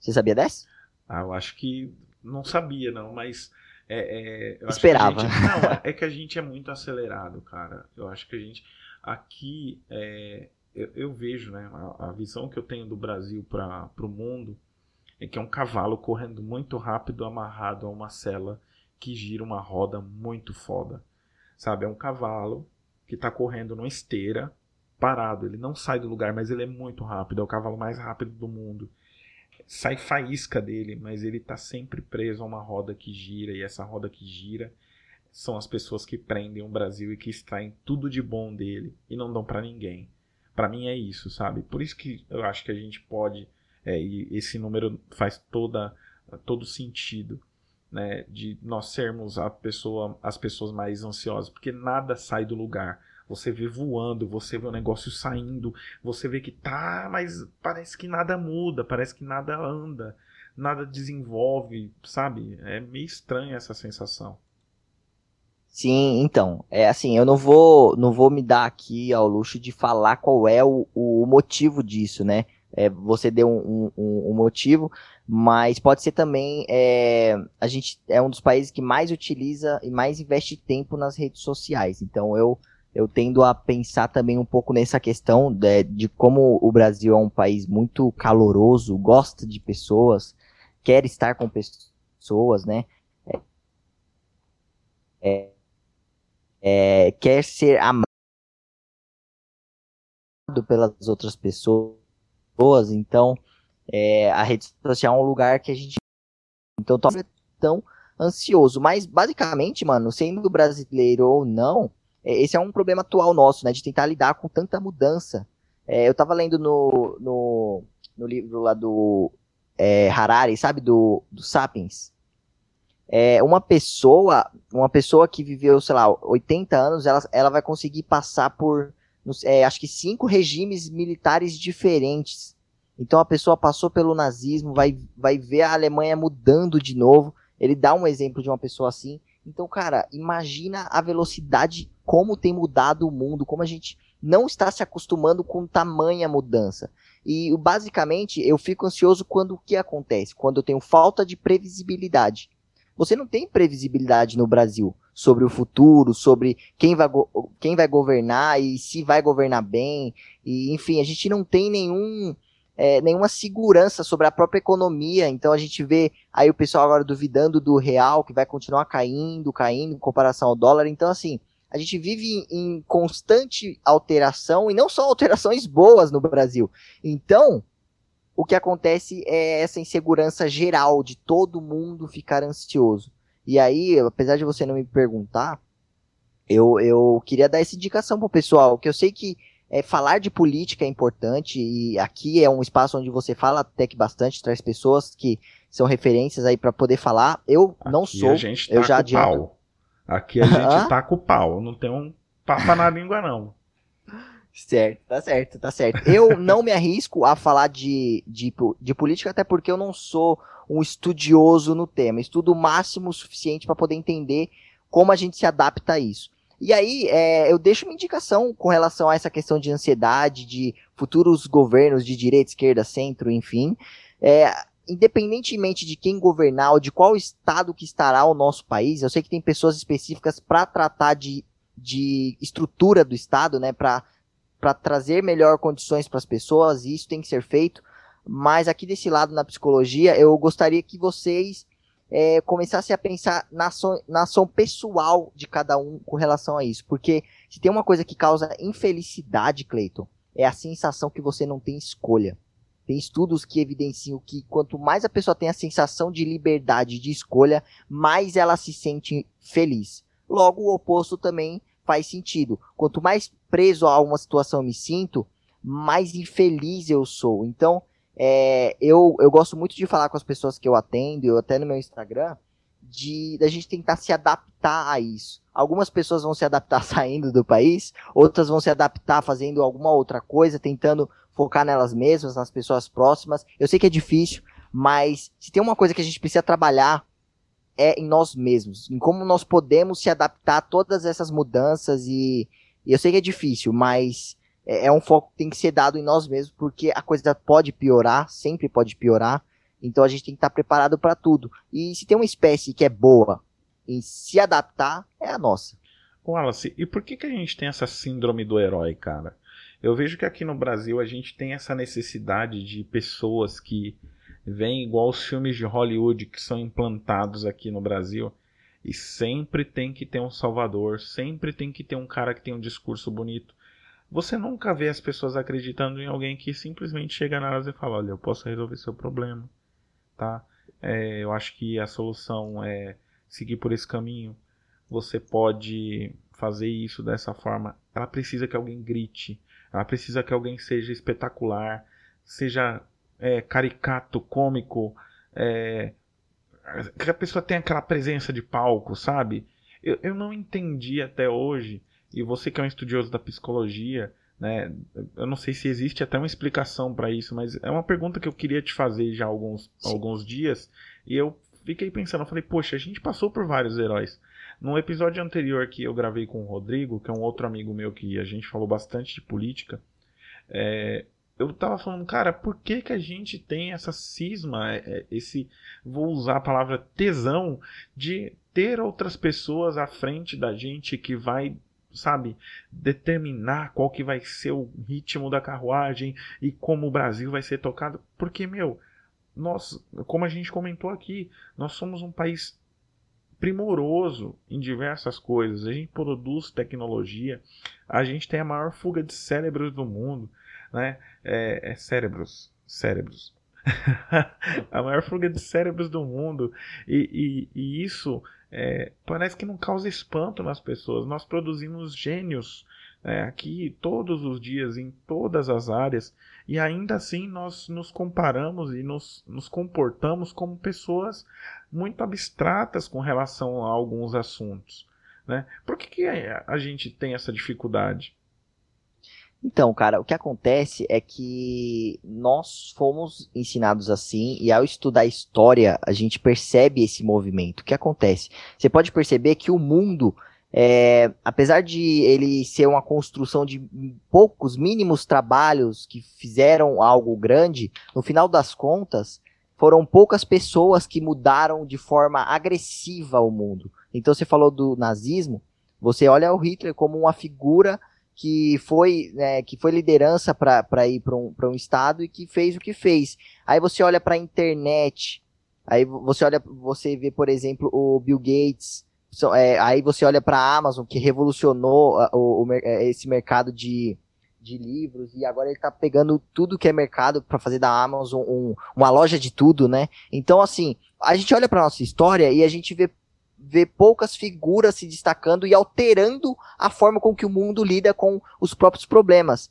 Você sabia dessa? Ah, eu acho que não sabia, não, mas. É, é, Esperava. gente- não, é- é que a gente é muito acelerado, cara. Eu acho que a gente. Aqui, é, eu, eu vejo, né? A, a visão que eu tenho do Brasil para o mundo é que é um cavalo correndo muito rápido, amarrado a uma sela que gira uma roda muito foda. Sabe? É um cavalo que tá correndo numa esteira, parado. Ele não sai do lugar, mas ele é muito rápido. É o cavalo mais rápido do mundo sai faísca dele, mas ele tá sempre preso a uma roda que gira, e essa roda que gira são as pessoas que prendem o Brasil e que extraem tudo de bom dele e não dão pra ninguém. Pra mim é isso, sabe? Por isso que eu acho que a gente pode, é, e esse número faz toda todo sentido, né, de nós sermos a pessoa, as pessoas mais ansiosas, porque nada sai do lugar. Você vê voando, você vê o negócio saindo, você vê que tá, mas parece que nada muda, parece que nada anda, nada desenvolve, sabe? É meio estranha essa sensação. Sim, então, é assim, eu não vou, não vou me dar aqui ao luxo de falar qual é o, o motivo disso, né? É, você deu um, um, um motivo, mas pode ser também, é, a gente é um dos países que mais utiliza e mais investe tempo nas redes sociais, então eu, eu tendo a pensar também um pouco nessa questão de, de como o Brasil é um país muito caloroso, gosta de pessoas, quer estar com pessoas, né? É, é, quer ser amado pelas outras pessoas, então é, a rede social é um lugar que a gente então tá tão ansioso, mas basicamente, mano, sendo brasileiro ou não, é, esse é um problema atual nosso, né, de tentar lidar com tanta mudança. É, eu tava lendo no, no, no livro lá do é, Harari, sabe, do, do Sapiens, é, uma pessoa, uma pessoa que viveu, sei lá, 80 anos, ela, ela vai conseguir passar por, é, acho que cinco regimes militares diferentes. Então a pessoa passou pelo nazismo, vai, vai ver a Alemanha mudando de novo. Ele dá um exemplo de uma pessoa assim. Então, cara, imagina a velocidade, como tem mudado o mundo, como a gente não está se acostumando com tamanha mudança. E basicamente eu fico ansioso quando o que acontece? Quando eu tenho falta de previsibilidade. Você não tem previsibilidade no Brasil sobre o futuro, sobre quem vai, quem vai governar e se vai governar bem. E, enfim, a gente não tem nenhum, é, nenhuma segurança sobre a própria economia. Então a gente vê aí o pessoal agora duvidando do real, que vai continuar caindo, caindo em comparação ao dólar. Então, assim, a gente vive em, em constante alteração e não só alterações boas no Brasil. Então, o que acontece é essa insegurança geral de todo mundo ficar ansioso. E aí, apesar de você não me perguntar, eu, eu queria dar essa indicação pro pessoal, que eu sei que é, falar de política é importante, e aqui é um espaço onde você fala até que bastante, traz pessoas que são referências aí para poder falar. Eu não Aqui sou, a gente tá eu já com adianto. pau. Aqui a gente tá com pau, não tem um papa na língua não. Certo, tá certo, tá certo. Eu não me arrisco a falar de, de, de política, até porque eu não sou um estudioso no tema. Estudo o máximo suficiente para poder entender como a gente se adapta a isso. E aí, é, eu deixo uma indicação com relação a essa questão de ansiedade, de futuros governos de direita, esquerda, centro, enfim. É, independentemente de quem governar ou de qual estado que estará o nosso país, eu sei que tem pessoas específicas para tratar de, de estrutura do estado, né, para para trazer melhor condições para as pessoas, e isso tem que ser feito. Mas aqui desse lado na psicologia, eu gostaria que vocês é, começassem a pensar na ação, na ação pessoal de cada um com relação a isso. Porque se tem uma coisa que causa infelicidade, Cleiton, é a sensação que você não tem escolha. Tem estudos que evidenciam que quanto mais a pessoa tem a sensação de liberdade de escolha, mais ela se sente feliz. Logo, o oposto também faz sentido. Quanto mais preso a uma situação me sinto, mais infeliz eu sou. Então, é, eu, eu gosto muito de falar com as pessoas que eu atendo, eu até no meu Instagram, de da gente tentar se adaptar a isso. Algumas pessoas vão se adaptar saindo do país, outras vão se adaptar fazendo alguma outra coisa, tentando focar nelas mesmas, nas pessoas próximas. Eu sei que é difícil, mas se tem uma coisa que a gente precisa trabalhar é em nós mesmos, em como nós podemos se adaptar a todas essas mudanças e, e eu sei que é difícil, mas é, é um foco que tem que ser dado em nós mesmos, porque a coisa pode piorar, sempre pode piorar, então a gente tem que estar preparado para tudo. E se tem uma espécie que é boa em se adaptar, é a nossa. Wallace, e por que, que a gente tem essa síndrome do herói, cara? Eu vejo que aqui no Brasil a gente tem essa necessidade de pessoas que vêm igual os filmes de Hollywood que são implantados aqui no Brasil e sempre tem que ter um salvador, sempre tem que ter um cara que tem um discurso bonito. Você nunca vê as pessoas acreditando em alguém que simplesmente chega na e fala: Olha, eu posso resolver seu problema, tá? É, eu acho que a solução é seguir por esse caminho. Você pode fazer isso dessa forma. Ela precisa que alguém grite, ela precisa que alguém seja espetacular, seja é, caricato, cômico, é, que a pessoa tenha aquela presença de palco, sabe? Eu, eu não entendi até hoje, e você que é um estudioso da psicologia, né? Eu não sei se existe até uma explicação para isso, mas é uma pergunta que eu queria te fazer já há alguns, alguns dias, e eu fiquei pensando, eu falei, poxa, a gente passou por vários heróis. No episódio anterior que eu gravei com o Rodrigo, que é um outro amigo meu que a gente falou bastante de política, é, eu tava falando, cara, por que, que a gente tem essa cisma, é, é, esse, vou usar a palavra tesão, de ter outras pessoas à frente da gente que vai, sabe, determinar qual que vai ser o ritmo da carruagem e como o Brasil vai ser tocado? Porque, meu, nós, como a gente comentou aqui, nós somos um país primoroso em diversas coisas. A gente produz tecnologia, a gente tem a maior fuga de cérebros do mundo, né? É, é cérebros, cérebros. a maior fuga de cérebros do mundo e, e, e isso é, parece que não causa espanto nas pessoas. Nós produzimos gênios é, aqui todos os dias em todas as áreas e ainda assim nós nos comparamos e nos, nos comportamos como pessoas muito abstratas com relação a alguns assuntos. Né? Por que, que a gente tem essa dificuldade? Então, cara, o que acontece é que nós fomos ensinados assim, e ao estudar história, a gente percebe esse movimento. O que acontece? Você pode perceber que o mundo é, apesar de ele ser uma construção de poucos mínimos trabalhos que fizeram algo grande, no final das contas, foram poucas pessoas que mudaram de forma agressiva o mundo. Então você falou do nazismo, você olha o Hitler como uma figura que foi, né, que foi liderança para ir para um, um estado e que fez o que fez. Aí você olha para a internet, aí você olha, você vê, por exemplo, o Bill Gates, é, aí você olha para a Amazon, que revolucionou o, o, é, esse mercado de, de livros, e agora ele está pegando tudo que é mercado para fazer da Amazon um, uma loja de tudo, né? Então, assim, a gente olha para nossa história e a gente vê, vê poucas figuras se destacando e alterando a forma com que o mundo lida com os próprios problemas.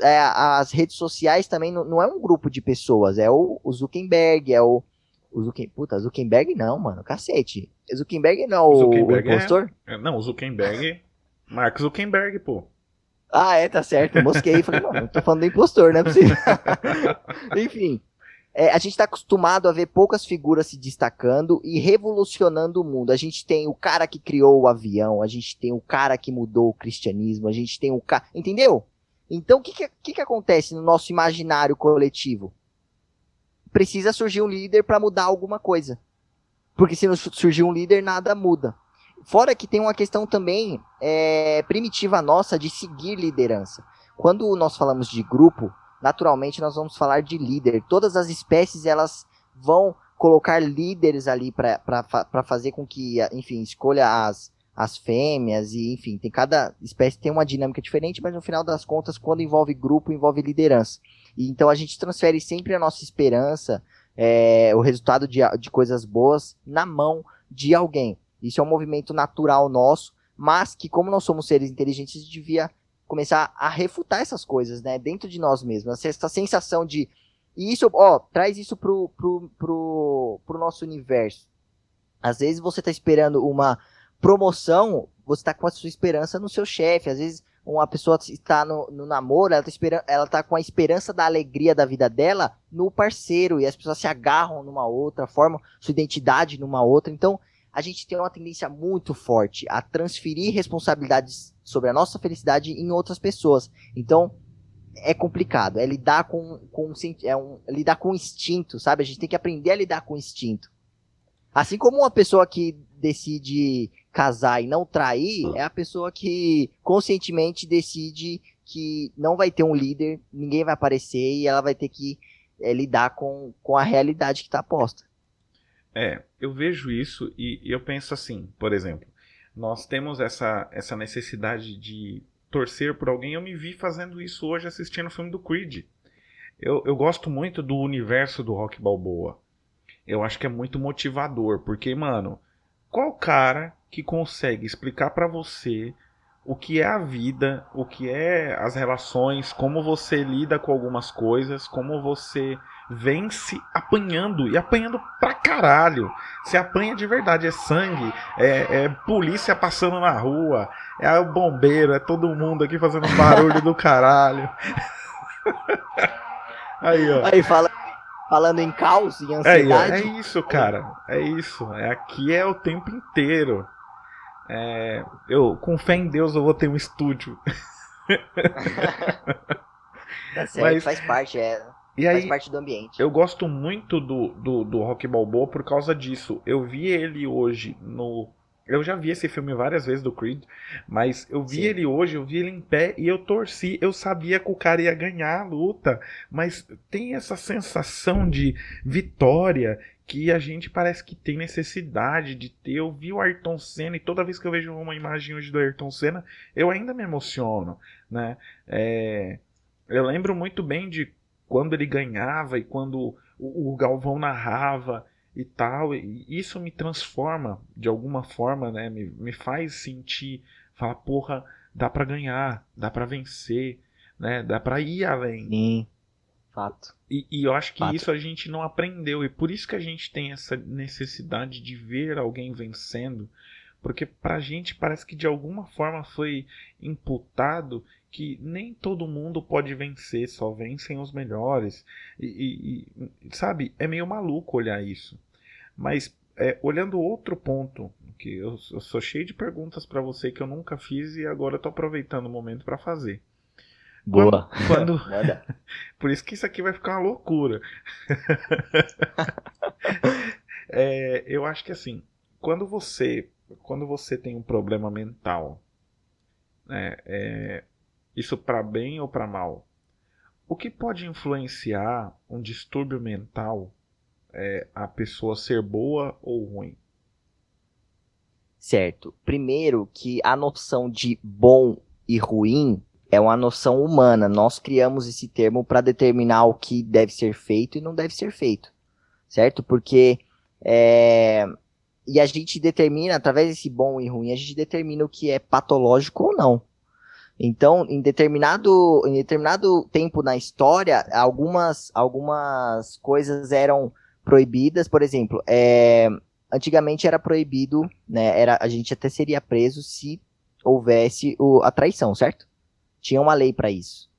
É, as redes sociais também não, é um grupo de pessoas, é o, Zuckerberg, é o o Zuckerberg. Puta, Zuckerberg não, mano. Cacete. Zuckerberg não, o, Zuckerberg o impostor? É... Não, o Zuckerberg. Mark Zuckerberg, pô. Ah, é, tá certo. Mosquei. Falei, não, não tô falando do impostor, não é possível. Enfim. É, a gente está acostumado a ver poucas figuras se destacando e revolucionando o mundo. A gente tem o cara que criou o avião, a gente tem o cara que mudou o cristianismo, a gente tem o cara. Entendeu? Então, o que, que, que acontece no nosso imaginário coletivo? precisa surgir um líder para mudar alguma coisa. Porque se não surgir um líder, nada muda. Fora que tem uma questão também é, primitiva nossa de seguir liderança. Quando nós falamos de grupo, naturalmente nós vamos falar de líder. Todas as espécies elas vão colocar líderes ali para fazer com que, enfim, escolha as, as fêmeas e, enfim, tem cada espécie tem uma dinâmica diferente, mas no final das contas, quando envolve grupo, envolve liderança. E, então a gente transfere sempre a nossa esperança, é, o resultado de, de coisas boas na mão de alguém. Isso é um movimento natural nosso, mas que como nós somos seres inteligentes, devia começar a refutar essas coisas, né, dentro de nós mesmos, essa sensação de e isso, ó, traz isso pro, pro, pro, pro nosso universo. Às vezes você tá esperando uma promoção, você tá com a sua esperança no seu chefe, às vezes uma pessoa está no, no namoro, ela tá, esperando, ela tá com a esperança da alegria da vida dela no parceiro, e as pessoas se agarram numa outra, formam sua identidade numa outra. Então, a gente tem uma tendência muito forte a transferir responsabilidades sobre a nossa felicidade em outras pessoas. Então, é complicado, é lidar com, com é um, lidar com instinto, sabe? A gente tem que aprender a lidar com instinto. Assim como uma pessoa que decide casar e não trair é a pessoa que conscientemente decide que não vai ter um líder, ninguém vai aparecer e ela vai ter que é, lidar com, com a realidade que está posta. É, eu vejo isso e, e eu penso assim, por exemplo, nós temos essa, essa necessidade de torcer por alguém. Eu me vi fazendo isso hoje assistindo o filme do Creed. Eu, eu gosto muito do universo do Rock Balboa. Eu acho que é muito motivador, porque, mano, qual cara que consegue explicar para você o que é a vida, o que é as relações, como você lida com algumas coisas, como você vence apanhando e apanhando pra caralho. Você apanha de verdade, é sangue, é, é, polícia passando na rua, é o bombeiro, é todo mundo aqui fazendo barulho do caralho. Aí, ó. Aí fala, falando em caos e ansiedade. É, é isso, cara. É isso. É, aqui é o tempo inteiro. É, eu, com fé em Deus, eu vou ter um estúdio. tá certo, Mas, faz parte, é. E faz aí, parte do ambiente. Eu gosto muito do, do, do Rock Balboa por causa disso. Eu vi ele hoje no. Eu já vi esse filme várias vezes do Creed, mas eu vi Sim. ele hoje, eu vi ele em pé e eu torci. Eu sabia que o cara ia ganhar a luta, mas tem essa sensação de vitória que a gente parece que tem necessidade de ter. Eu vi o Ayrton Senna e toda vez que eu vejo uma imagem hoje do Ayrton Senna, eu ainda me emociono, né? É... Eu lembro muito bem de quando ele ganhava e quando o, o Galvão narrava e tal. E isso me transforma de alguma forma, né? Me, me faz sentir, falar, porra, dá para ganhar, dá para vencer, né? Dá para ir além. Sim. Fato. E, e eu acho que Fato. isso a gente não aprendeu. E por isso que a gente tem essa necessidade de ver alguém vencendo. Porque pra gente parece que de alguma forma foi imputado que nem todo mundo pode vencer, só vencem os melhores. E, e, e sabe, é meio maluco olhar isso. Mas é, olhando outro ponto, que eu, eu sou cheio de perguntas para você que eu nunca fiz e agora estou aproveitando o momento para fazer. Boa. Quando, quando... Por isso que isso aqui vai ficar uma loucura. é, eu acho que assim, quando você, quando você tem um problema mental, né, é, isso para bem ou para mal? O que pode influenciar um distúrbio mental é, a pessoa ser boa ou ruim? Certo. Primeiro que a noção de bom e ruim é uma noção humana. Nós criamos esse termo para determinar o que deve ser feito e não deve ser feito, certo? Porque é... e a gente determina através desse bom e ruim, a gente determina o que é patológico ou não. Então, em determinado, em determinado tempo na história, algumas, algumas coisas eram proibidas. Por exemplo, é, antigamente era proibido, né? Era, a gente até seria preso se houvesse o, a traição, certo? Tinha uma lei para isso.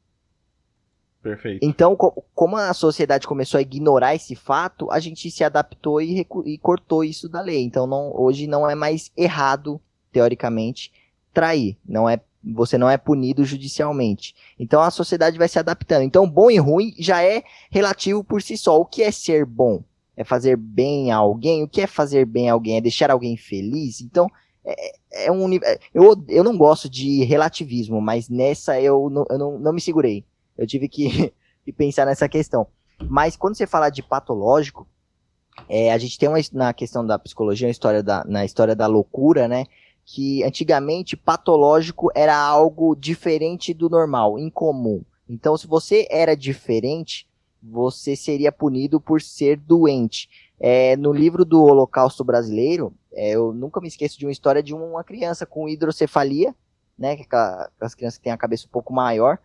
Perfeito. Então, co como a sociedade começou a ignorar esse fato, a gente se adaptou e, e cortou isso da lei. Então, não, hoje não é mais errado, teoricamente, trair. Não é você não é punido judicialmente. Então a sociedade vai se adaptando. Então bom e ruim já é relativo por si só. O que é ser bom? É fazer bem a alguém? O que é fazer bem a alguém? É deixar alguém feliz? Então é, é um eu, eu não gosto de relativismo, mas nessa eu não, eu não, não me segurei. Eu tive que, que pensar nessa questão. Mas quando você fala de patológico, é, a gente tem uma, na questão da psicologia, história da, na história da loucura, né? que antigamente patológico era algo diferente do normal, incomum. Então, se você era diferente, você seria punido por ser doente. É, no livro do Holocausto Brasileiro, É, eu nunca me esqueço de uma história de uma criança com hidrocefalia, né, que é as crianças que têm a cabeça um pouco maior,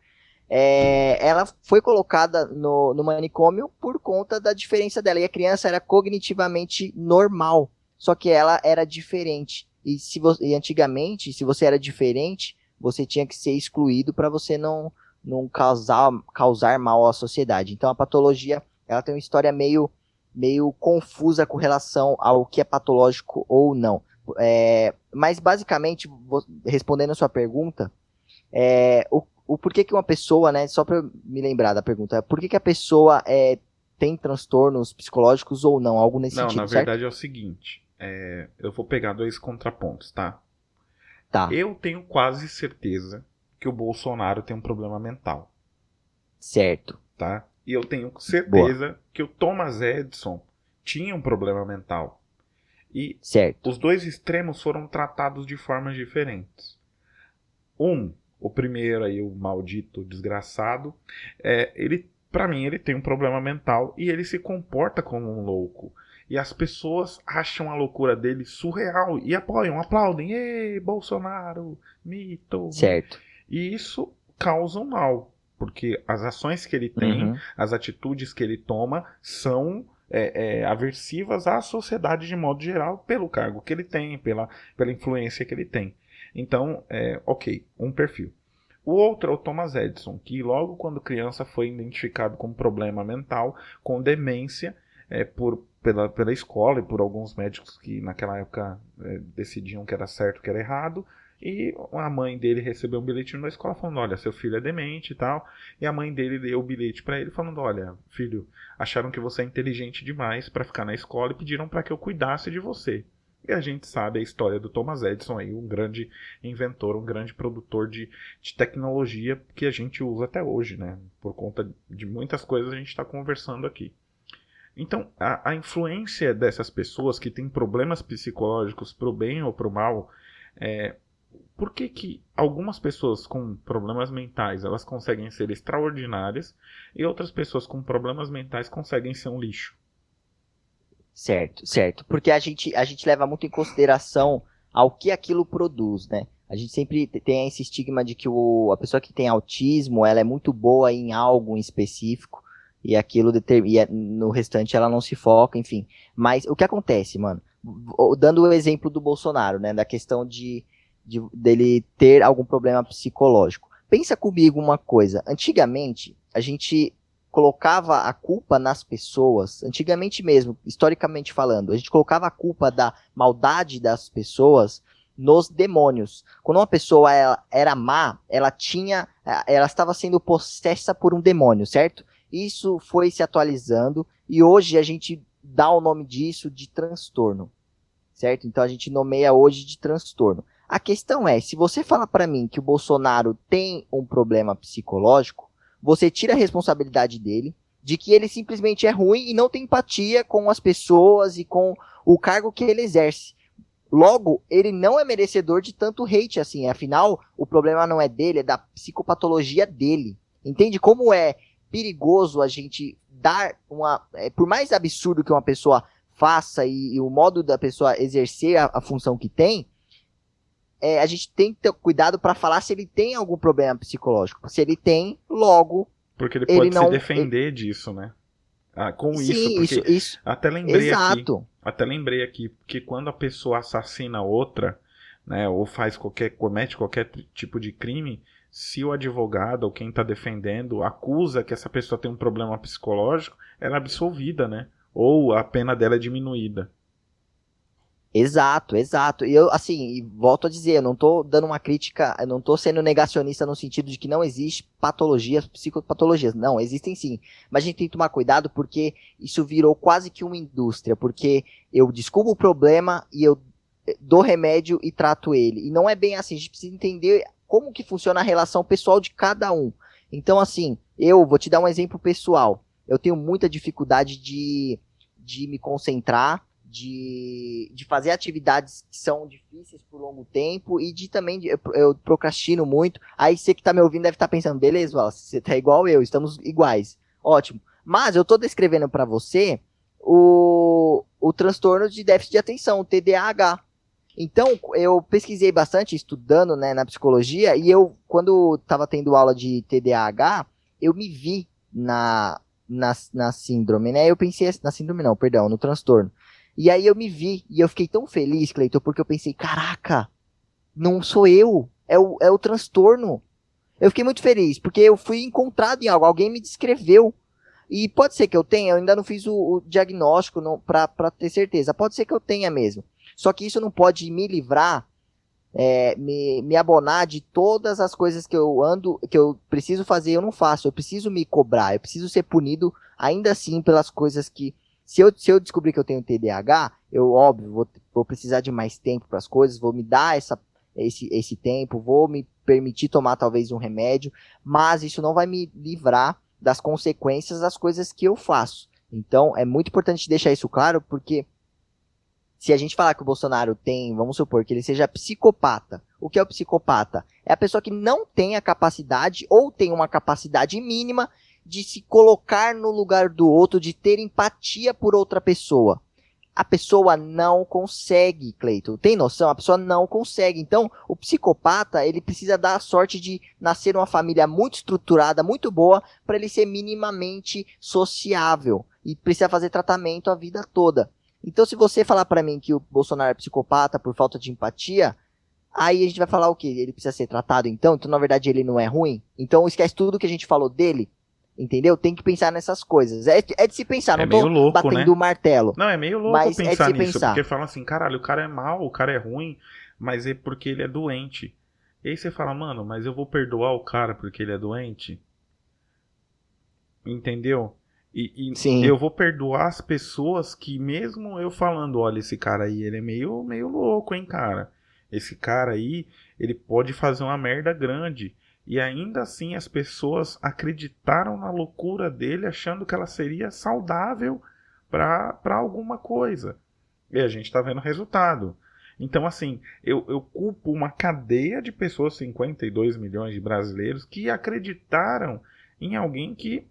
é, ela foi colocada no, no manicômio por conta da diferença dela. E a criança era cognitivamente normal, só que ela era diferente. E, se e antigamente, se você era diferente, você tinha que ser excluído para você não, não causar, causar mal à sociedade. Então a patologia ela tem uma história meio, meio confusa com relação ao que é patológico ou não. É, mas basicamente, respondendo a sua pergunta, é, o, o porquê que uma pessoa, né, só para me lembrar da pergunta, por que, que a pessoa é, tem transtornos psicológicos ou não, algo nesse não, sentido, Não, na verdade é o seguinte, é, eu vou pegar dois contrapontos, tá? Tá. Eu tenho quase certeza que o Bolsonaro tem um problema mental. Certo. Tá? E eu tenho certeza Boa. que o Thomas Edison tinha um problema mental. E certo. os dois extremos foram tratados de formas diferentes. Um o primeiro aí, o maldito desgraçado, é, ele, para mim, ele tem um problema mental e ele se comporta como um louco. E as pessoas acham a loucura dele surreal e apoiam, aplaudem, ei, Bolsonaro, mito. Certo. E isso causa um mal, porque as ações que ele tem, uhum. as atitudes que ele toma são é, é, aversivas à sociedade de modo geral, pelo cargo que ele tem, pela, pela influência que ele tem. Então, é, ok, um perfil. O outro é o Thomas Edison, que logo quando criança foi identificado com problema mental, com demência, é, por, pela, pela escola e por alguns médicos que naquela época é, decidiam que era certo que era errado. E a mãe dele recebeu um bilhetinho da escola falando: Olha, seu filho é demente e tal. E a mãe dele deu o bilhete para ele falando: Olha, filho, acharam que você é inteligente demais para ficar na escola e pediram para que eu cuidasse de você. E a gente sabe a história do Thomas Edison aí, um grande inventor, um grande produtor de, de tecnologia que a gente usa até hoje, né? Por conta de muitas coisas a gente está conversando aqui. Então, a, a, influência dessas pessoas que têm problemas psicológicos para o bem ou para o mal, é, por que, que algumas pessoas com problemas mentais elas conseguem ser extraordinárias e outras pessoas com problemas mentais conseguem ser um lixo? Certo, certo. Porque a gente, a gente leva muito em consideração ao que aquilo produz, né? A gente sempre tem esse estigma de que o, a pessoa que tem autismo, ela é muito boa em algo em específico e aquilo e é, no restante ela não se foca, enfim. Mas o que acontece, mano? Dando o exemplo do Bolsonaro, né? Da questão de, de dele ter algum problema psicológico. Pensa comigo uma coisa. Antigamente, a gente colocava a culpa nas pessoas, antigamente mesmo, historicamente falando, a gente colocava a culpa da maldade das pessoas nos demônios. Quando uma pessoa ela, era má, ela tinha, ela estava sendo possessa por um demônio, certo? Isso foi se atualizando e hoje a gente dá o nome disso de transtorno, certo? Então a gente nomeia hoje de transtorno. A questão é, se você fala para mim que o Bolsonaro tem um problema psicológico, você tira a responsabilidade dele, de que ele simplesmente é ruim e não tem empatia com as pessoas e com o cargo que ele exerce. Logo, ele não é merecedor de tanto hate assim. Afinal, o problema não é dele, é da psicopatologia dele. Entende como é perigoso a gente dar uma. É, por mais absurdo que uma pessoa faça e, e o modo da pessoa exercer a, a função que tem, é, a gente tem que ter cuidado para falar se ele tem algum problema psicológico. Se ele tem, logo. Porque ele pode ele não, se defender ele... disso, né? Ah, com Sim, isso, isso, isso, até lembrei Exato. aqui, até lembrei aqui que quando a pessoa assassina outra, né, ou faz qualquer comete qualquer tipo de crime, se o advogado ou quem está defendendo acusa que essa pessoa tem um problema psicológico, ela é absolvida, né? Ou a pena dela é diminuída. Exato, exato. E eu, assim, volto a dizer, eu não tô dando uma crítica, eu não tô sendo negacionista no sentido de que não existe patologias, psicopatologias. Não, existem sim. Mas a gente tem que tomar cuidado porque isso virou quase que uma indústria, porque eu descubro o problema e eu eh, dou remédio e trato ele. E não é bem assim, a gente precisa entender como que funciona a relação pessoal de cada um. Então, assim, eu vou te dar um exemplo pessoal. Eu tenho muita dificuldade de, de me concentrar, de, de fazer atividades que são difíceis por longo tempo e de também de, eu, procrastino muito. Aí você que tá me ouvindo deve estar tá pensando, beleza, Wallace, você tá igual eu, estamos iguais. Ótimo. Mas eu tô descrevendo para você o o transtorno de déficit de atenção, o TDAH. Então, eu pesquisei bastante estudando né, na psicologia e eu, quando estava tendo aula de TDAH, eu me vi na, na, na síndrome, né? Eu pensei, na síndrome não, perdão, no transtorno. E aí eu me vi e eu fiquei tão feliz, Cleiton, porque eu pensei, caraca, não sou eu, é o, é o transtorno. Eu fiquei muito feliz, porque eu fui encontrado em algo, alguém me descreveu. E pode ser que eu tenha, eu ainda não fiz o, o diagnóstico para ter certeza. Pode ser que eu tenha mesmo. Só que isso não pode me livrar, é, me, me abonar de todas as coisas que eu ando, que eu preciso fazer, eu não faço. Eu preciso me cobrar, eu preciso ser punido ainda assim pelas coisas que. Se eu, se eu descobrir que eu tenho TDAH, eu, óbvio, vou, vou precisar de mais tempo para as coisas, vou me dar essa, esse, esse tempo, vou me permitir tomar talvez um remédio, mas isso não vai me livrar das consequências das coisas que eu faço. Então, é muito importante deixar isso claro, porque se a gente falar que o Bolsonaro tem, vamos supor que ele seja psicopata. O que é o psicopata? É a pessoa que não tem a capacidade ou tem uma capacidade mínima de se colocar no lugar do outro, de ter empatia por outra pessoa. A pessoa não consegue, Cleito. Tem noção? A pessoa não consegue. Então, o psicopata, ele precisa dar a sorte de nascer numa família muito estruturada, muito boa, para ele ser minimamente sociável. E precisa fazer tratamento a vida toda. Então, se você falar para mim que o Bolsonaro é psicopata por falta de empatia, aí a gente vai falar o quê? Ele precisa ser tratado então? Então, na verdade, ele não é ruim? Então, esquece tudo que a gente falou dele. Entendeu? Tem que pensar nessas coisas. É, é de se pensar, É não tô meio louco, batendo né? o martelo. Não, é meio louco Mas é de pensar se nisso, pensar. porque fala assim, caralho, o cara é mau, o cara é ruim, mas é porque ele é doente. E aí você fala, mano, mas eu vou perdoar o cara porque ele é doente? Entendeu? E, e eu vou perdoar as pessoas que, mesmo eu falando, olha, esse cara aí, ele é meio, meio louco, hein, cara? Esse cara aí, ele pode fazer uma merda grande. E ainda assim as pessoas acreditaram na loucura dele, achando que ela seria saudável para alguma coisa. E a gente tá vendo o resultado. Então, assim, eu, eu culpo uma cadeia de pessoas, 52 milhões de brasileiros, que acreditaram em alguém que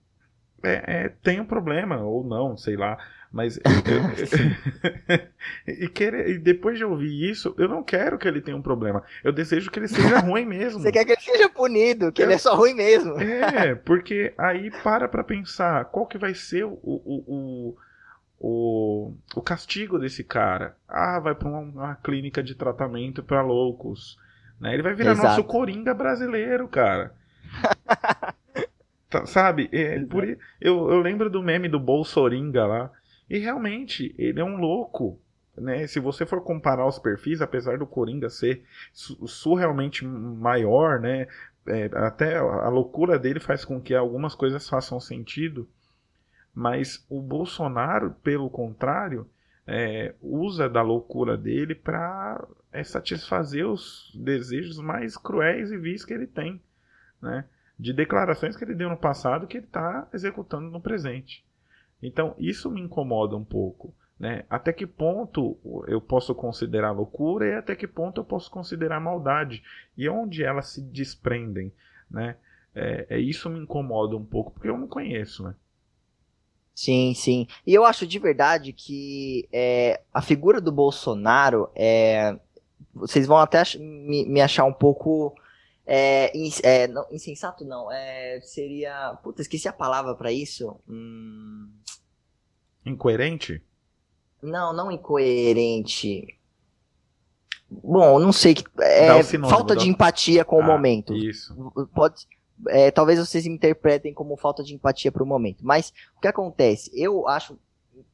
é, é, tem um problema, ou não, sei lá. Mas. eu- eu- e, querer- e depois de ouvir isso, eu não quero que ele tenha um problema. Eu desejo que ele seja ruim mesmo. Você quer que ele seja punido, que ele é só ruim mesmo. É, porque aí para pra pensar qual que vai ser o, o, o, o, o castigo desse cara. Ah, vai pra uma, uma clínica de tratamento pra loucos. Né? Ele vai virar Exato. nosso coringa brasileiro, cara. Tá, sabe? É, por eu, eu lembro do meme do Bolsoringa lá. E realmente, ele é um louco. Né? Se você for comparar os perfis, apesar do Coringa ser su- surrealmente maior, né? É, até a loucura dele faz com que algumas coisas façam sentido, mas o Bolsonaro, pelo contrário, é, usa da loucura dele para satisfazer os desejos mais cruéis e vis que ele tem, né? De declarações que ele deu no passado que ele está executando no presente. Então isso me incomoda um pouco. Né? Até que ponto eu posso considerar loucura e até que ponto eu posso considerar maldade e onde elas se desprendem, né? É, é isso me incomoda um pouco porque eu não conheço, né? Sim, sim. E eu acho de verdade que é, a figura do Bolsonaro é. Vocês vão até me, me achar um pouco. É, é, não, insensato, não. É, seria. Puta, esqueci a palavra pra isso. Hum, Incoerente? não, não incoerente. Bom, não sei. que- é, o sinônimo, falta dá de o- empatia com o Ah, momento. Isso. pode é, talvez vocês me interpretem como falta de empatia para o momento. Mas o que acontece? Eu acho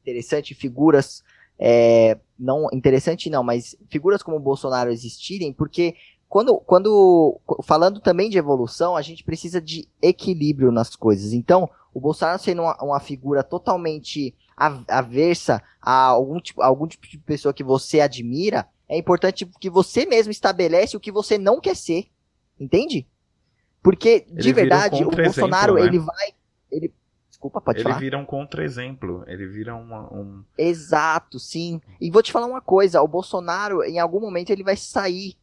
interessante figuras é, não interessante não, mas figuras como o Bolsonaro existirem, porque quando, quando falando também de evolução, a gente precisa de equilíbrio nas coisas. Então, o Bolsonaro sendo uma, uma figura totalmente a- aversa a algum tipo, algum tipo de pessoa que você admira, é importante que você mesmo estabelece o que você não quer ser. Entende? Porque, de Ele vira um verdade, o Bolsonaro, né? ele vai. Ele, desculpa, pode ele falar. vira um contra-exemplo. Ele vira uma, um. Exato, sim. E vou te falar uma coisa: o Bolsonaro, em algum momento, ele vai sair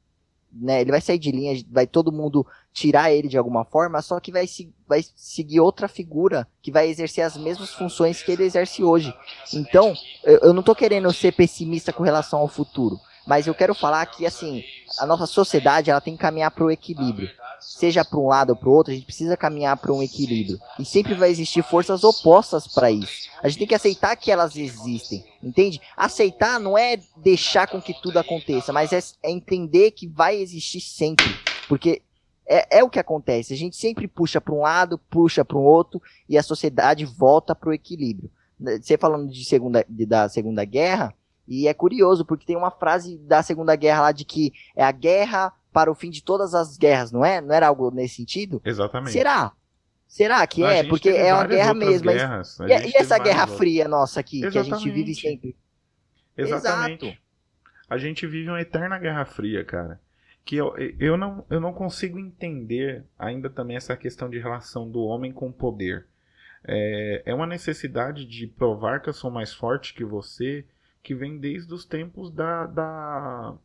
né? Ele vai sair de linha, vai todo mundo tirar ele de alguma forma, só que vai, se, vai seguir outra figura que vai exercer as mesmas funções que ele exerce hoje. Então, eu, eu não tô querendo ser pessimista com relação ao futuro, mas eu quero falar que, assim, a nossa sociedade, ela tem que caminhar para o equilíbrio seja para um lado ou para o outro, a gente precisa caminhar para um equilíbrio. E sempre vai existir forças opostas para isso. A gente tem que aceitar que elas existem, entende? Aceitar não é deixar com que tudo aconteça, mas é, é entender que vai existir sempre. Porque é, é, o que acontece. A gente sempre puxa para um lado, puxa para o outro e a sociedade volta para o equilíbrio. Você falando de segunda, de, da Segunda Guerra, e é curioso porque tem uma frase da Segunda Guerra lá de que é a guerra para o fim de todas as guerras, não é? Não era algo nesse sentido? Exatamente. Será? Será que a é? Porque é uma guerra mesmo. Guerras. E, e essa guerra fria nossa aqui, Exatamente. que a gente vive sempre? Exatamente. Exato. A gente vive uma eterna guerra fria, cara. Que eu, eu, não, eu não consigo entender ainda também essa questão de relação do homem com o poder. É, é uma necessidade de provar que eu sou mais forte que você, que vem desde os tempos da, da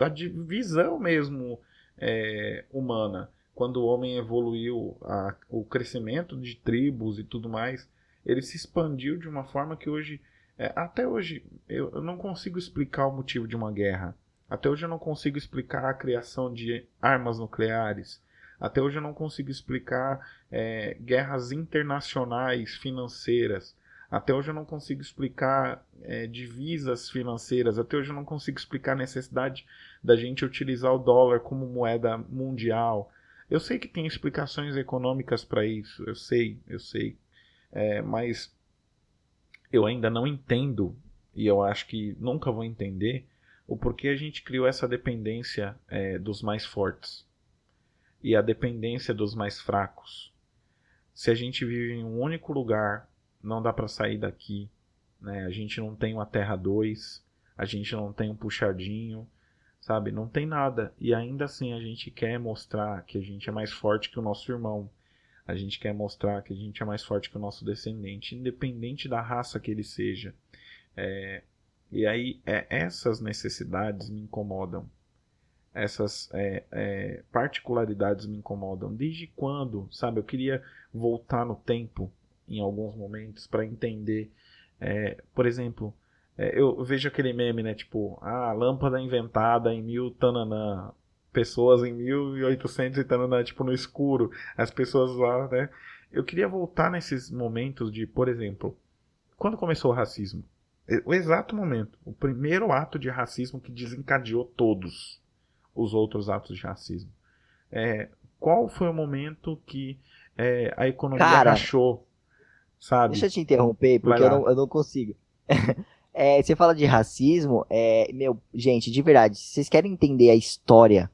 da divisão mesmo é, humana. Quando o homem evoluiu, a, o crescimento de tribos e tudo mais, ele se expandiu de uma forma que hoje, é, até hoje, eu, eu não consigo explicar o motivo de uma guerra. Até hoje eu não consigo explicar a criação de armas nucleares. Até hoje eu não consigo explicar é, guerras internacionais financeiras. Até hoje eu não consigo explicar é, divisas financeiras. Até hoje eu não consigo explicar a necessidade da gente utilizar o dólar como moeda mundial. Eu sei que tem explicações econômicas para isso, eu sei, eu sei. É, mas eu ainda não entendo, e eu acho que nunca vou entender, o porquê a gente criou essa dependência é, dos mais fortes e a dependência dos mais fracos. Se a gente vive em um único lugar, não dá para sair daqui. Né? A gente não tem uma Terra 2, a gente não tem um puxadinho, sabe? Não tem nada. E ainda assim a gente quer mostrar que a gente é mais forte que o nosso irmão. A gente quer mostrar que a gente é mais forte que o nosso descendente, independente da raça que ele seja. É, e aí é, essas necessidades me incomodam. Essas é, é, particularidades me incomodam. Desde quando, sabe? Eu queria voltar no tempo em alguns momentos para entender. É, por exemplo, é, eu vejo aquele meme, né? Tipo, ah, lâmpada inventada em mil tananã. Pessoas em 1800 e tananã, tipo, no escuro. As pessoas lá, né? Eu queria voltar nesses momentos de, por exemplo, quando começou o racismo? O exato momento. O primeiro ato de racismo que desencadeou todos os outros atos de racismo. É, qual foi o momento que é, a economia Cara, rachou, sabe? Deixa eu te interromper, porque eu não, eu não consigo. É, você fala de racismo, é, meu, gente, de verdade, se vocês querem entender a história,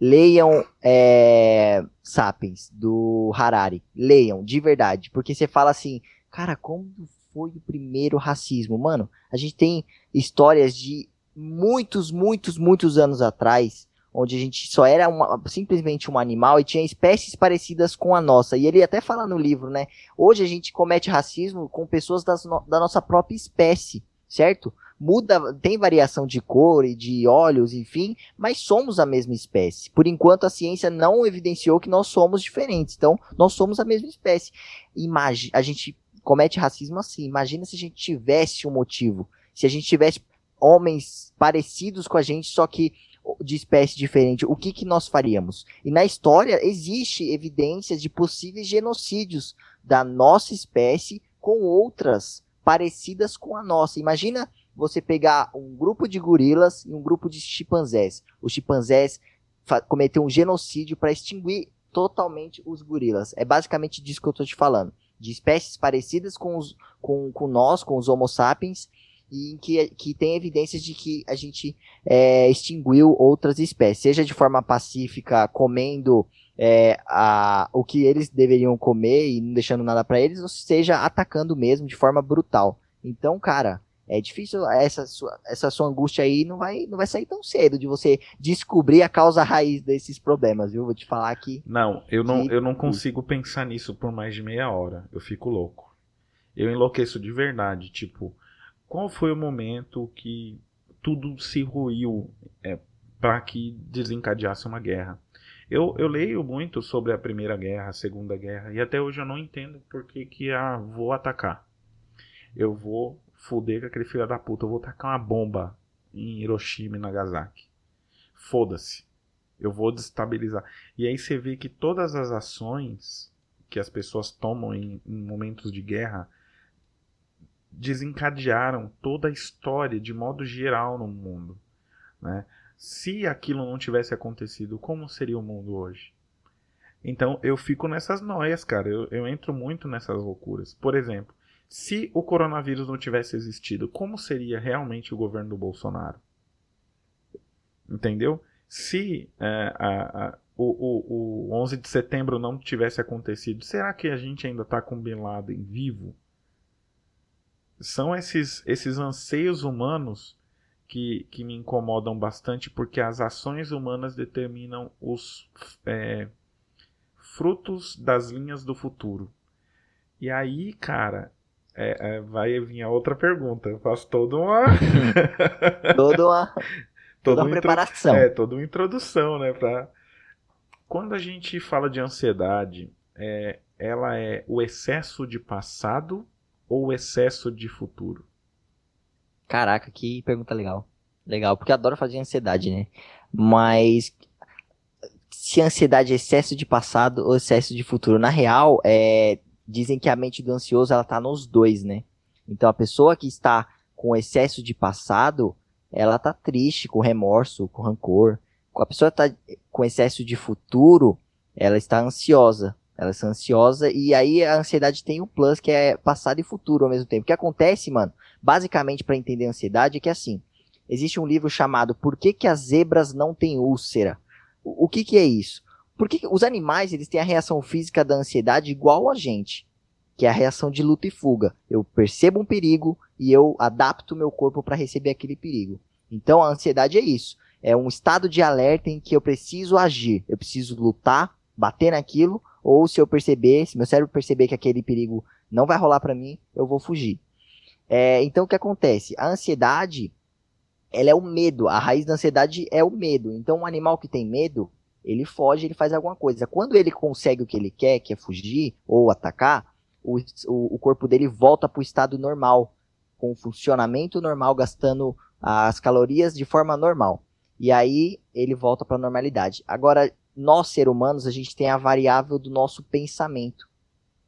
leiam é, Sapiens, do Harari. Leiam, de verdade. Porque você fala assim, cara, como foi o primeiro racismo? Mano, a gente tem histórias de muitos, muitos, muitos anos atrás, onde a gente só era uma, simplesmente um animal e tinha espécies parecidas com a nossa. E ele até fala no livro, né? Hoje a gente comete racismo com pessoas das, da nossa própria espécie certo? Muda, tem variação de cor e de olhos, enfim, mas somos a mesma espécie. Por enquanto, a ciência não evidenciou que nós somos diferentes. Então, nós somos a mesma espécie. Imagina, a gente comete racismo assim. Imagina se a gente tivesse um motivo. Se a gente tivesse homens parecidos com a gente, só que de espécie diferente, o que, que nós faríamos? E na história existe evidências de possíveis genocídios da nossa espécie com outras parecidas com a nossa. Imagina você pegar um grupo de gorilas e um grupo de chimpanzés. Os chimpanzés cometer um genocídio para extinguir totalmente os gorilas. É basicamente disso que eu estou te falando. De espécies parecidas com, os, com, com nós, com os Homo sapiens, e que, que tem evidências de que a gente é, extinguiu outras espécies, seja de forma pacífica, comendo é, a, o que eles deveriam comer e não deixando nada para eles, ou seja, atacando mesmo de forma brutal. Então, cara, é difícil essa sua, essa sua angústia aí não vai não vai sair tão cedo de você descobrir a causa raiz desses problemas, viu? Vou te falar aqui. Não, eu não, eu não consigo pensar nisso por mais de meia hora. Eu fico louco. Eu enlouqueço de verdade. Tipo, qual foi o momento que tudo se ruiu é, para que desencadeasse uma guerra. Eu, eu leio muito sobre a Primeira Guerra, a Segunda Guerra, e até hoje eu não entendo por que, que ah, vou atacar. Eu vou foder com aquele filho da puta, eu vou tacar uma bomba em Hiroshima e Nagasaki. Foda-se. Eu vou destabilizar. E aí você vê que todas as ações que as pessoas tomam em, em momentos de guerra desencadearam toda a história de modo geral no mundo. Né? Se aquilo não tivesse acontecido, como seria o mundo hoje? Então eu fico nessas noias, cara. Eu, eu entro muito nessas loucuras. Por exemplo, se o coronavírus não tivesse existido, como seria realmente o governo do Bolsonaro? Entendeu? Se é, a, a, o, o, o 11 de setembro não tivesse acontecido, será que a gente ainda está com Bin Laden vivo? São esses, esses anseios humanos que, que me incomodam bastante, porque as ações humanas determinam os é, frutos das linhas do futuro. E aí, cara, é, é, vai vir a outra pergunta. Eu faço toda uma. toda uma. toda uma preparação. É, toda uma introdução, né? Pra... Quando a gente fala de ansiedade, é, ela é o excesso de passado ou excesso de futuro? Caraca, que pergunta legal. Legal, porque eu adoro fazer ansiedade, né? Mas se ansiedade é excesso de passado ou excesso de futuro? Na real, é, dizem que a mente do ansioso ela tá nos dois, né? Então a pessoa que está com excesso de passado, ela tá triste, com remorso, com rancor. A pessoa tá com excesso de futuro, ela está ansiosa. Ela está ansiosa e aí a ansiedade tem um plus que é passado e futuro ao mesmo tempo. O que acontece, mano, basicamente para entender a ansiedade é que assim, existe um livro chamado Por que, que as zebras não têm úlcera? O, o que, que é isso? Porque os animais eles têm a reação física da ansiedade igual a gente, que é a reação de luta e fuga. Eu percebo um perigo e eu adapto meu corpo para receber aquele perigo. Então a ansiedade é isso. É um estado de alerta em que eu preciso agir, eu preciso lutar, bater naquilo ou se eu perceber, se meu cérebro perceber que aquele perigo não vai rolar para mim, eu vou fugir. É, então o que acontece? A ansiedade, ela é o medo. A raiz da ansiedade é o medo. Então um animal que tem medo, ele foge, ele faz alguma coisa. Quando ele consegue o que ele quer, que é fugir ou atacar, o, o, o corpo dele volta para o estado normal, com o funcionamento normal, gastando as calorias de forma normal. E aí ele volta para a normalidade. Agora, nós, seres humanos, a gente tem a variável do nosso pensamento.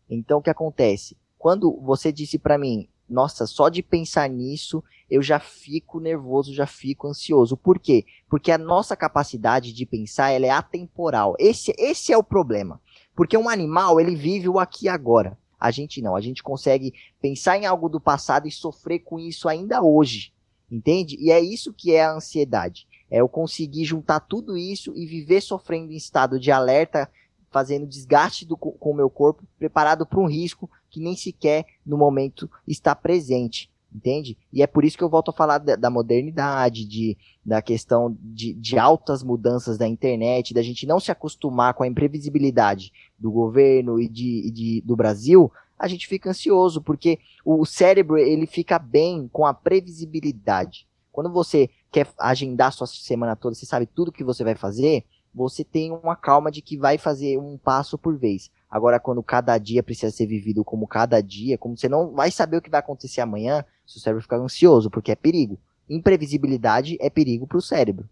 Então, o que acontece? Quando você disse para mim, nossa, só de pensar nisso, eu já fico nervoso, já fico ansioso. Por quê? Porque a nossa capacidade de pensar, ela é atemporal. Esse, esse é o problema. Porque um animal, ele vive o aqui e agora. A gente não, a gente consegue pensar em algo do passado e sofrer com isso ainda hoje. Entende? E é isso que é a ansiedade. É eu conseguir juntar tudo isso e viver sofrendo em estado de alerta, fazendo desgaste do, com o meu corpo, preparado para um risco que nem sequer no momento está presente. Entende? E é por isso que eu volto a falar da, da modernidade, de, da questão de, de altas mudanças da internet, da gente não se acostumar com a imprevisibilidade do governo e, de, e de, do Brasil, a gente fica ansioso, porque o cérebro ele fica bem com a previsibilidade. Quando você quer agendar sua semana toda, você sabe tudo que você vai fazer, você tem uma calma de que vai fazer um passo por vez. Agora, quando cada dia precisa ser vivido como cada dia, como você não vai saber o que vai acontecer amanhã, seu cérebro fica ansioso, porque é perigo. Imprevisibilidade é perigo para o cérebro.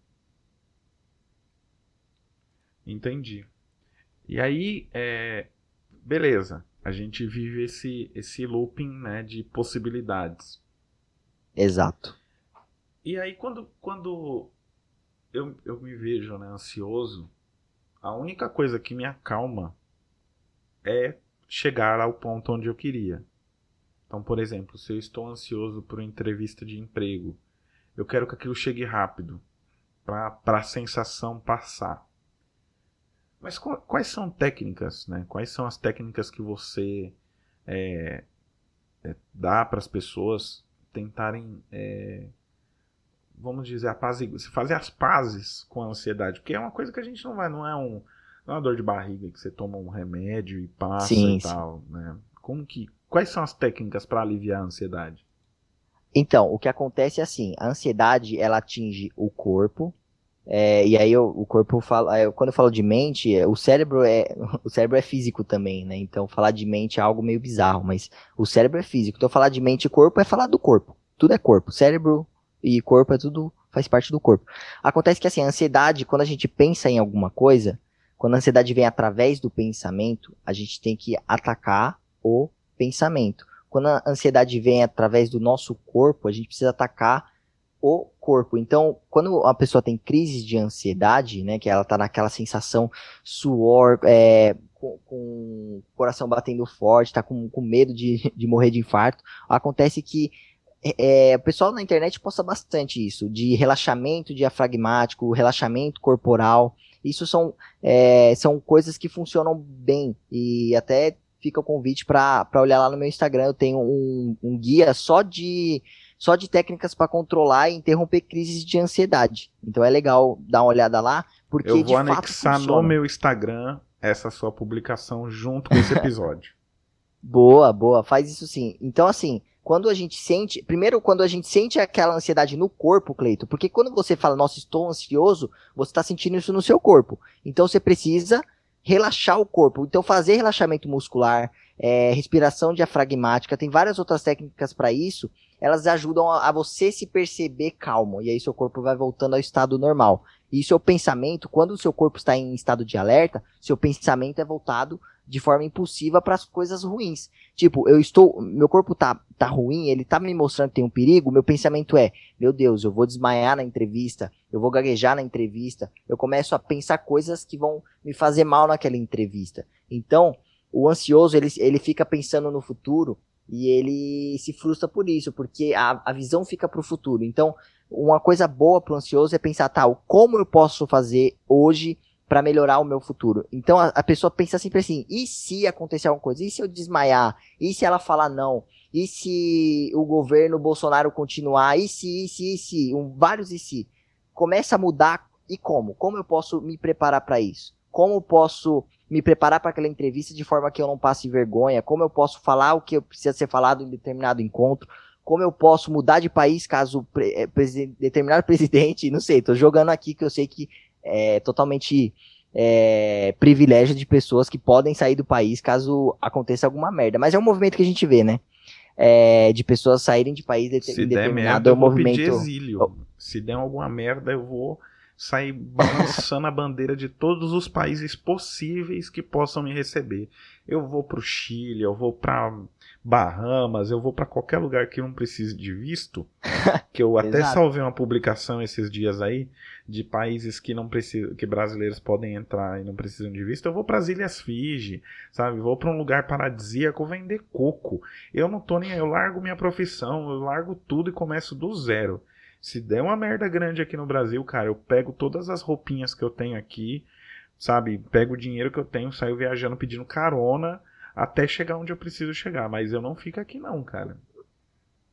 Entendi. E aí, é... beleza, a gente vive esse, esse looping né, de possibilidades. Exato. E aí quando, quando eu, eu me vejo né, ansioso, a única coisa que me acalma é chegar ao ponto onde eu queria. Então, por exemplo, se eu estou ansioso por uma entrevista de emprego, eu quero que aquilo chegue rápido, para a sensação passar. Mas quais são técnicas, né? Quais são as técnicas que você é, é, dá para as pessoas tentarem é, vamos dizer, apaziguar, fazer as pazes com a ansiedade, porque é uma coisa que a gente não vai, não é um, não é uma dor de barriga que você toma um remédio e passa sim, e tal, né? Como que, quais são as técnicas para aliviar a ansiedade? Então, o que acontece é assim, a ansiedade, ela atinge o corpo, É, e aí eu, o corpo fala, eu, quando eu falo de mente, é, o cérebro é o cérebro é físico também, né? Então falar de mente é algo meio bizarro, mas o cérebro é físico. Então falar de mente e corpo é falar do corpo. Tudo é corpo. Cérebro e corpo é tudo faz parte do corpo. Acontece que assim, a ansiedade, quando a gente pensa em alguma coisa, quando a ansiedade vem através do pensamento, a gente tem que atacar o pensamento. Quando a ansiedade vem através do nosso corpo, a gente precisa atacar o corpo. Então, quando a pessoa tem crise de ansiedade, né, que ela tá naquela sensação suor, é, com, com o coração batendo forte, tá com, com medo de, de morrer de infarto, acontece que é, o pessoal na internet posta bastante isso, de relaxamento diafragmático, relaxamento corporal. Isso são, é, são coisas que funcionam bem. E até fica o convite para olhar lá no meu Instagram. Eu tenho um, um guia só de só de técnicas para controlar e interromper crises de ansiedade. Então é legal dar uma olhada lá, porque Eu vou de anexar fato no meu Instagram essa sua publicação junto com esse episódio. Boa, boa, faz isso sim. Então assim, quando a gente sente, primeiro quando a gente sente aquela ansiedade no corpo, Cleito, porque quando você fala, nossa, estou ansioso, você está sentindo isso no seu corpo. Então você precisa relaxar o corpo. Então fazer relaxamento muscular, é, respiração diafragmática, tem várias outras técnicas para isso. Elas ajudam a, a você se perceber calmo e aí seu corpo vai voltando ao estado normal. E seu pensamento, quando o seu corpo está em estado de alerta, seu pensamento é voltado de forma impulsiva para as coisas ruins. Tipo, eu estou, meu corpo tá, tá ruim, ele tá me mostrando que tem um perigo, meu pensamento é, meu Deus, eu vou desmaiar na entrevista, eu vou gaguejar na entrevista, eu começo a pensar coisas que vão me fazer mal naquela entrevista. Então, o ansioso, ele, ele fica pensando no futuro e ele se frustra por isso, porque a, a visão fica para o futuro. Então, uma coisa boa para o ansioso é pensar, tá, como eu posso fazer hoje para melhorar o meu futuro. Então a, a, pessoa pensa sempre assim: e se acontecer alguma coisa? E se eu desmaiar? E se ela falar não? E se o governo Bolsonaro continuar? E se, e se, e se? Um, vários e se. Começa a mudar. E como? Como eu posso me preparar para isso? Como posso me preparar para aquela entrevista de forma que eu não passe vergonha? Como eu posso falar o que precisa ser falado em determinado encontro? Como eu posso mudar de país caso pre, presidente, determinado presidente, não sei, tô jogando aqui que eu sei que é totalmente é, privilégio de pessoas que podem sair do país caso aconteça alguma merda. Mas é um movimento que a gente vê, né? É, de pessoas saírem de país de, Se der merda, eu vou movimento. pedir exílio. Se der alguma merda, eu vou sair balançando a bandeira de todos os países possíveis que possam me receber. Eu vou pro Chile, eu vou pra Bahamas, eu vou para qualquer lugar que não precise de visto. Que eu até salvei uma publicação esses dias aí de países que não precisam, que brasileiros podem entrar e não precisam de visto. Eu vou para as Ilhas Fiji, sabe? Vou para um lugar paradisíaco vender coco. Eu não tô nem, eu largo minha profissão, eu largo tudo e começo do zero. Se der uma merda grande aqui no Brasil, cara, eu pego todas as roupinhas que eu tenho aqui, sabe? Pego o dinheiro que eu tenho, saio viajando pedindo carona até chegar onde eu preciso chegar. Mas eu não fico aqui, não, cara.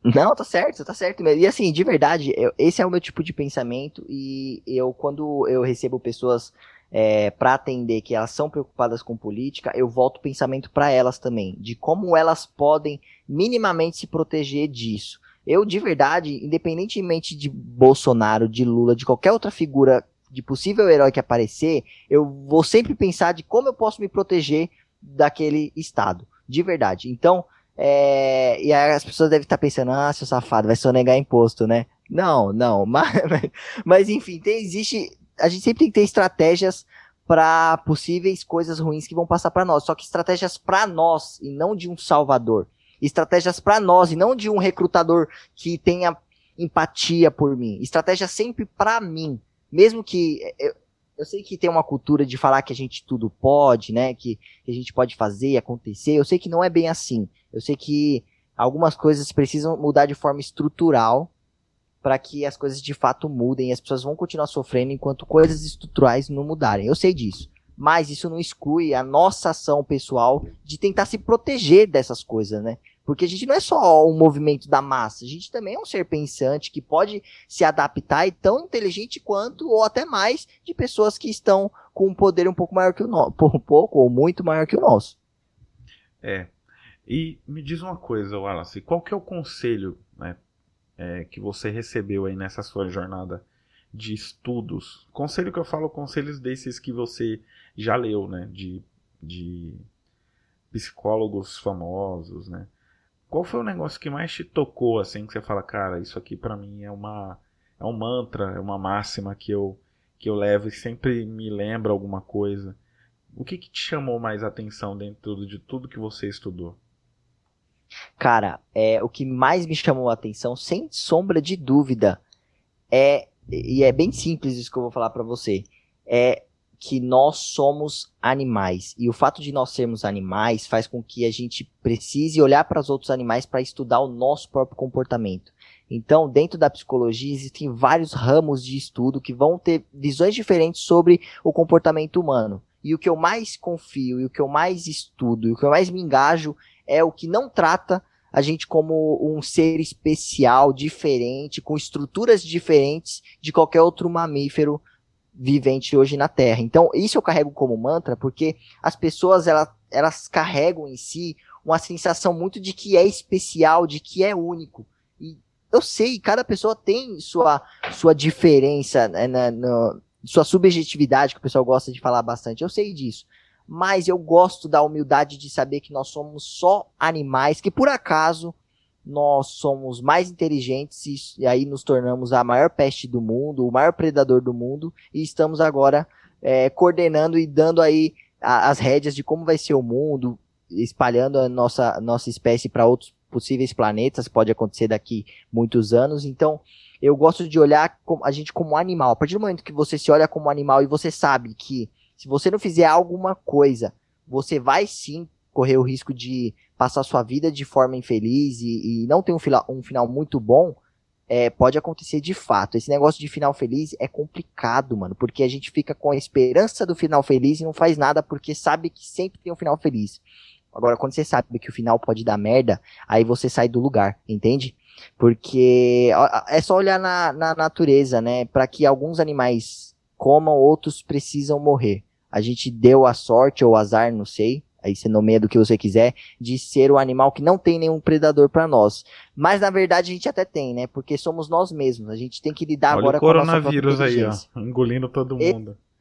Não, tá certo, tá certo mesmo. E assim, de verdade, eu- esse é o meu tipo de pensamento. E eu, quando eu recebo pessoas é, para atender que elas são preocupadas com política, eu volto o pensamento para elas também, de como elas podem minimamente se proteger disso. Eu, de verdade, independentemente de Bolsonaro, de Lula, de qualquer outra figura de possível herói que aparecer, eu vou sempre pensar de como eu posso me proteger daquele estado, de verdade. Então, é, e aí as pessoas devem estar pensando, ah, seu safado, vai sonegar imposto, né? Não, não, mas, mas enfim, tem, existe, a gente sempre tem que ter estratégias para possíveis coisas ruins que vão passar para nós, só que estratégias para nós e não de um salvador. Estratégias para nós e não de um recrutador que tenha empatia por mim. Estratégia sempre para mim, mesmo que eu, eu sei que tem uma cultura de falar que a gente tudo pode, né? Que, que a gente pode fazer e acontecer. Eu sei que não é bem assim. Eu sei que algumas coisas precisam mudar de forma estrutural para que as coisas de fato mudem e as pessoas vão continuar sofrendo enquanto coisas estruturais não mudarem. Eu sei disso. Mas isso não exclui a nossa ação pessoal de tentar se proteger dessas coisas, né? Porque a gente não é só um movimento da massa, a gente também é um ser pensante que pode se adaptar e tão inteligente quanto, ou até mais, de pessoas que estão com um poder um pouco maior que o nosso, um pouco ou muito maior que o nosso. É. E me diz uma coisa, Wallace, qual que é o conselho né, é, que você recebeu aí nessa sua jornada de estudos. Conselho que eu falo, conselhos desses que você já leu, né? De, de psicólogos famosos, né? Qual foi o negócio que mais te tocou, assim, que você fala, cara, isso aqui para mim é uma é um mantra, é uma máxima que eu que eu levo e sempre me lembra alguma coisa. O que, que te chamou mais atenção dentro de tudo que você estudou? Cara, é, o que mais me chamou a atenção, sem sombra de dúvida, é, e é bem simples isso que eu vou falar para você, é que nós somos animais. E o fato de nós sermos animais faz com que a gente precise olhar para os outros animais para estudar o nosso próprio comportamento. Então, dentro da psicologia, existem vários ramos de estudo que vão ter visões diferentes sobre o comportamento humano. E o que eu mais confio, e o que eu mais estudo, e o que eu mais me engajo é o que não trata a gente como um ser especial, diferente, com estruturas diferentes de qualquer outro mamífero vivente hoje na Terra. Então, isso eu carrego como mantra, porque as pessoas elas, elas carregam em si uma sensação muito de que é especial, de que é único. E eu sei, cada pessoa tem sua, sua diferença, né, na, na, sua subjetividade, que o pessoal gosta de falar bastante. Eu sei disso. Mas eu gosto da humildade de saber que nós somos só animais que, por acaso, nós somos mais inteligentes e aí nos tornamos a maior peste do mundo, o maior predador do mundo, e estamos agora é, coordenando e dando aí a, as rédeas de como vai ser o mundo, espalhando a nossa, nossa espécie para outros possíveis planetas, pode acontecer daqui muitos anos. Então, eu gosto de olhar a gente como animal. A partir do momento que você se olha como animal e você sabe que se você não fizer alguma coisa, você vai sim correr o risco de passar sua vida de forma infeliz e, e não ter um, fila, um final muito bom, é, pode acontecer de fato. Esse negócio de final feliz é complicado, mano, porque a gente fica com a esperança do final feliz e não faz nada porque sabe que sempre tem um final feliz. Agora, quando você sabe que o final pode dar merda, aí você sai do lugar, entende? Porque é só olhar na, na natureza, né? Para que alguns animais comam, outros precisam morrer. A gente deu a sorte ou azar, não sei, aí você nomeia do que você quiser, de ser o animal que não tem nenhum predador para nós. Mas na verdade a gente até tem, né? Porque somos nós mesmos. A gente tem que lidar Olha agora o coronavírus com a aí, ó, engolindo todo mundo. E...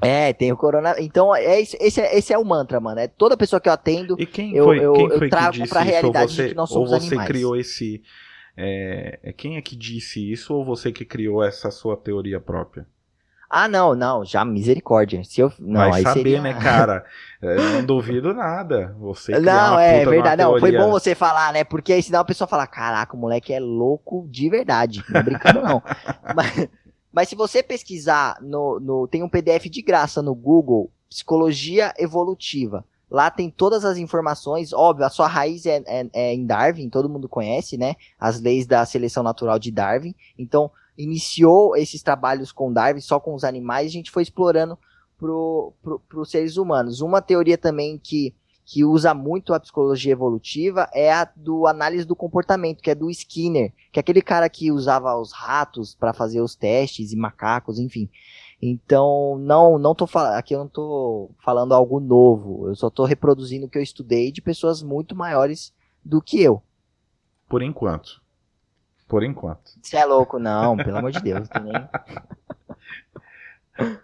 É, tem o corona. Então, é esse, esse, é, esse é o mantra, mano. É toda pessoa que eu atendo, e quem eu, foi, eu, quem eu trago que disse pra realidade você, de que nós somos Ou você animais. criou esse. É, é, quem é que disse isso ou você que criou essa sua teoria própria? Ah, não, não, já misericórdia. Se eu, não, Vai aí saber, seria... né, cara? Eu não duvido nada. Você Não, é verdade. Não, foi bom você falar, né? Porque aí senão a pessoa fala, caraca, o moleque é louco de verdade. Não é brincando, não. mas, mas se você pesquisar no, no. Tem um PDF de graça no Google, Psicologia Evolutiva. Lá tem todas as informações, óbvio, a sua raiz é, é, é em Darwin, todo mundo conhece, né? As leis da seleção natural de Darwin. Então, iniciou esses trabalhos com Darwin, só com os animais, a gente foi explorando para os seres humanos. Uma teoria também que, que usa muito a psicologia evolutiva é a do análise do comportamento, que é do Skinner, que é aquele cara que usava os ratos para fazer os testes e macacos, enfim. Então, não, não tô aqui eu não tô falando algo novo, eu só tô reproduzindo o que eu estudei de pessoas muito maiores do que eu. Por enquanto. Por enquanto. Você é louco, não, pelo amor de Deus, também.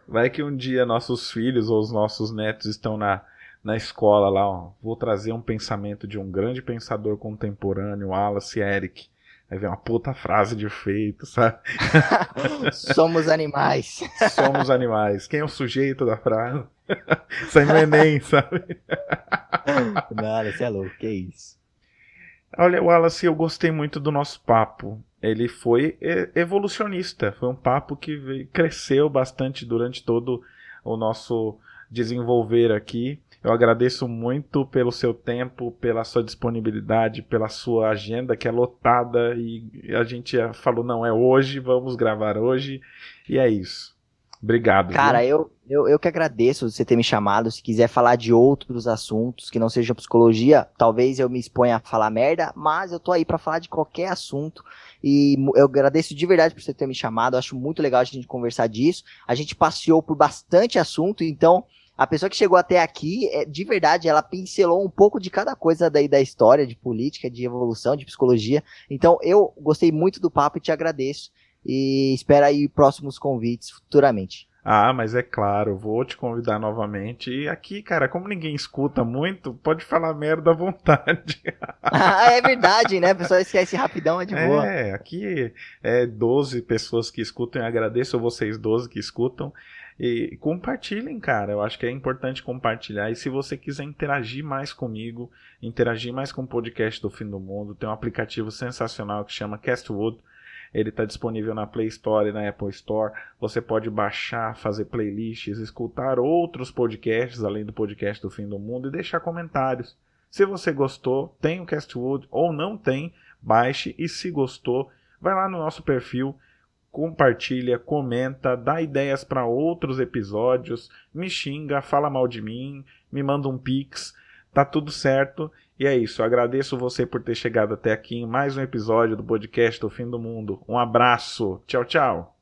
Vai que um dia nossos filhos ou os nossos netos estão na, na escola lá, ó. Vou trazer um pensamento de um grande pensador contemporâneo, Wallace Eric. Aí vem uma puta frase de efeito, sabe? Somos animais. Somos animais. Quem é o sujeito da frase? No Enem, sabe? Nada, você é louco, que isso. Olha, Wallace, eu gostei muito do nosso papo. Ele foi evolucionista. Foi um papo que cresceu bastante durante todo o nosso desenvolver aqui. Eu agradeço muito pelo seu tempo, pela sua disponibilidade, pela sua agenda que é lotada e a gente falou não é hoje, vamos gravar hoje e é isso. Obrigado. Cara, eu, eu, eu que agradeço você ter me chamado. Se quiser falar de outros assuntos que não sejam psicologia, talvez eu me exponha a falar merda, mas eu tô aí pra falar de qualquer assunto. E eu agradeço de verdade por você ter me chamado. Eu acho muito legal a gente conversar disso. A gente passeou por bastante assunto, então a pessoa que chegou até aqui, é, de verdade, ela pincelou um pouco de cada coisa daí da história, de política, de evolução, de psicologia. Então eu gostei muito do papo e te agradeço. E espera aí próximos convites futuramente. Ah, mas é claro, vou te convidar novamente. E aqui, cara, como ninguém escuta muito, pode falar merda à vontade. ah, é verdade, né? O pessoal esquece rapidão, é de boa. É, aqui é 12 pessoas que escutam. Eu agradeço a vocês 12 que escutam. E compartilhem, cara. Eu acho que é importante compartilhar. E se você quiser interagir mais comigo, interagir mais com o podcast do Fim do Mundo, tem um aplicativo sensacional que chama Castwood ele está disponível na Play Store e na Apple Store. Você pode baixar, fazer playlists, escutar outros podcasts além do podcast do Fim do Mundo e deixar comentários. Se você gostou, tem o Castwood ou não tem, baixe e se gostou, vai lá no nosso perfil, compartilha, comenta, dá ideias para outros episódios, me xinga, fala mal de mim, me manda um pix, tá tudo certo. E é isso, agradeço você por ter chegado até aqui em mais um episódio do podcast do Fim do Mundo. Um abraço, tchau, tchau.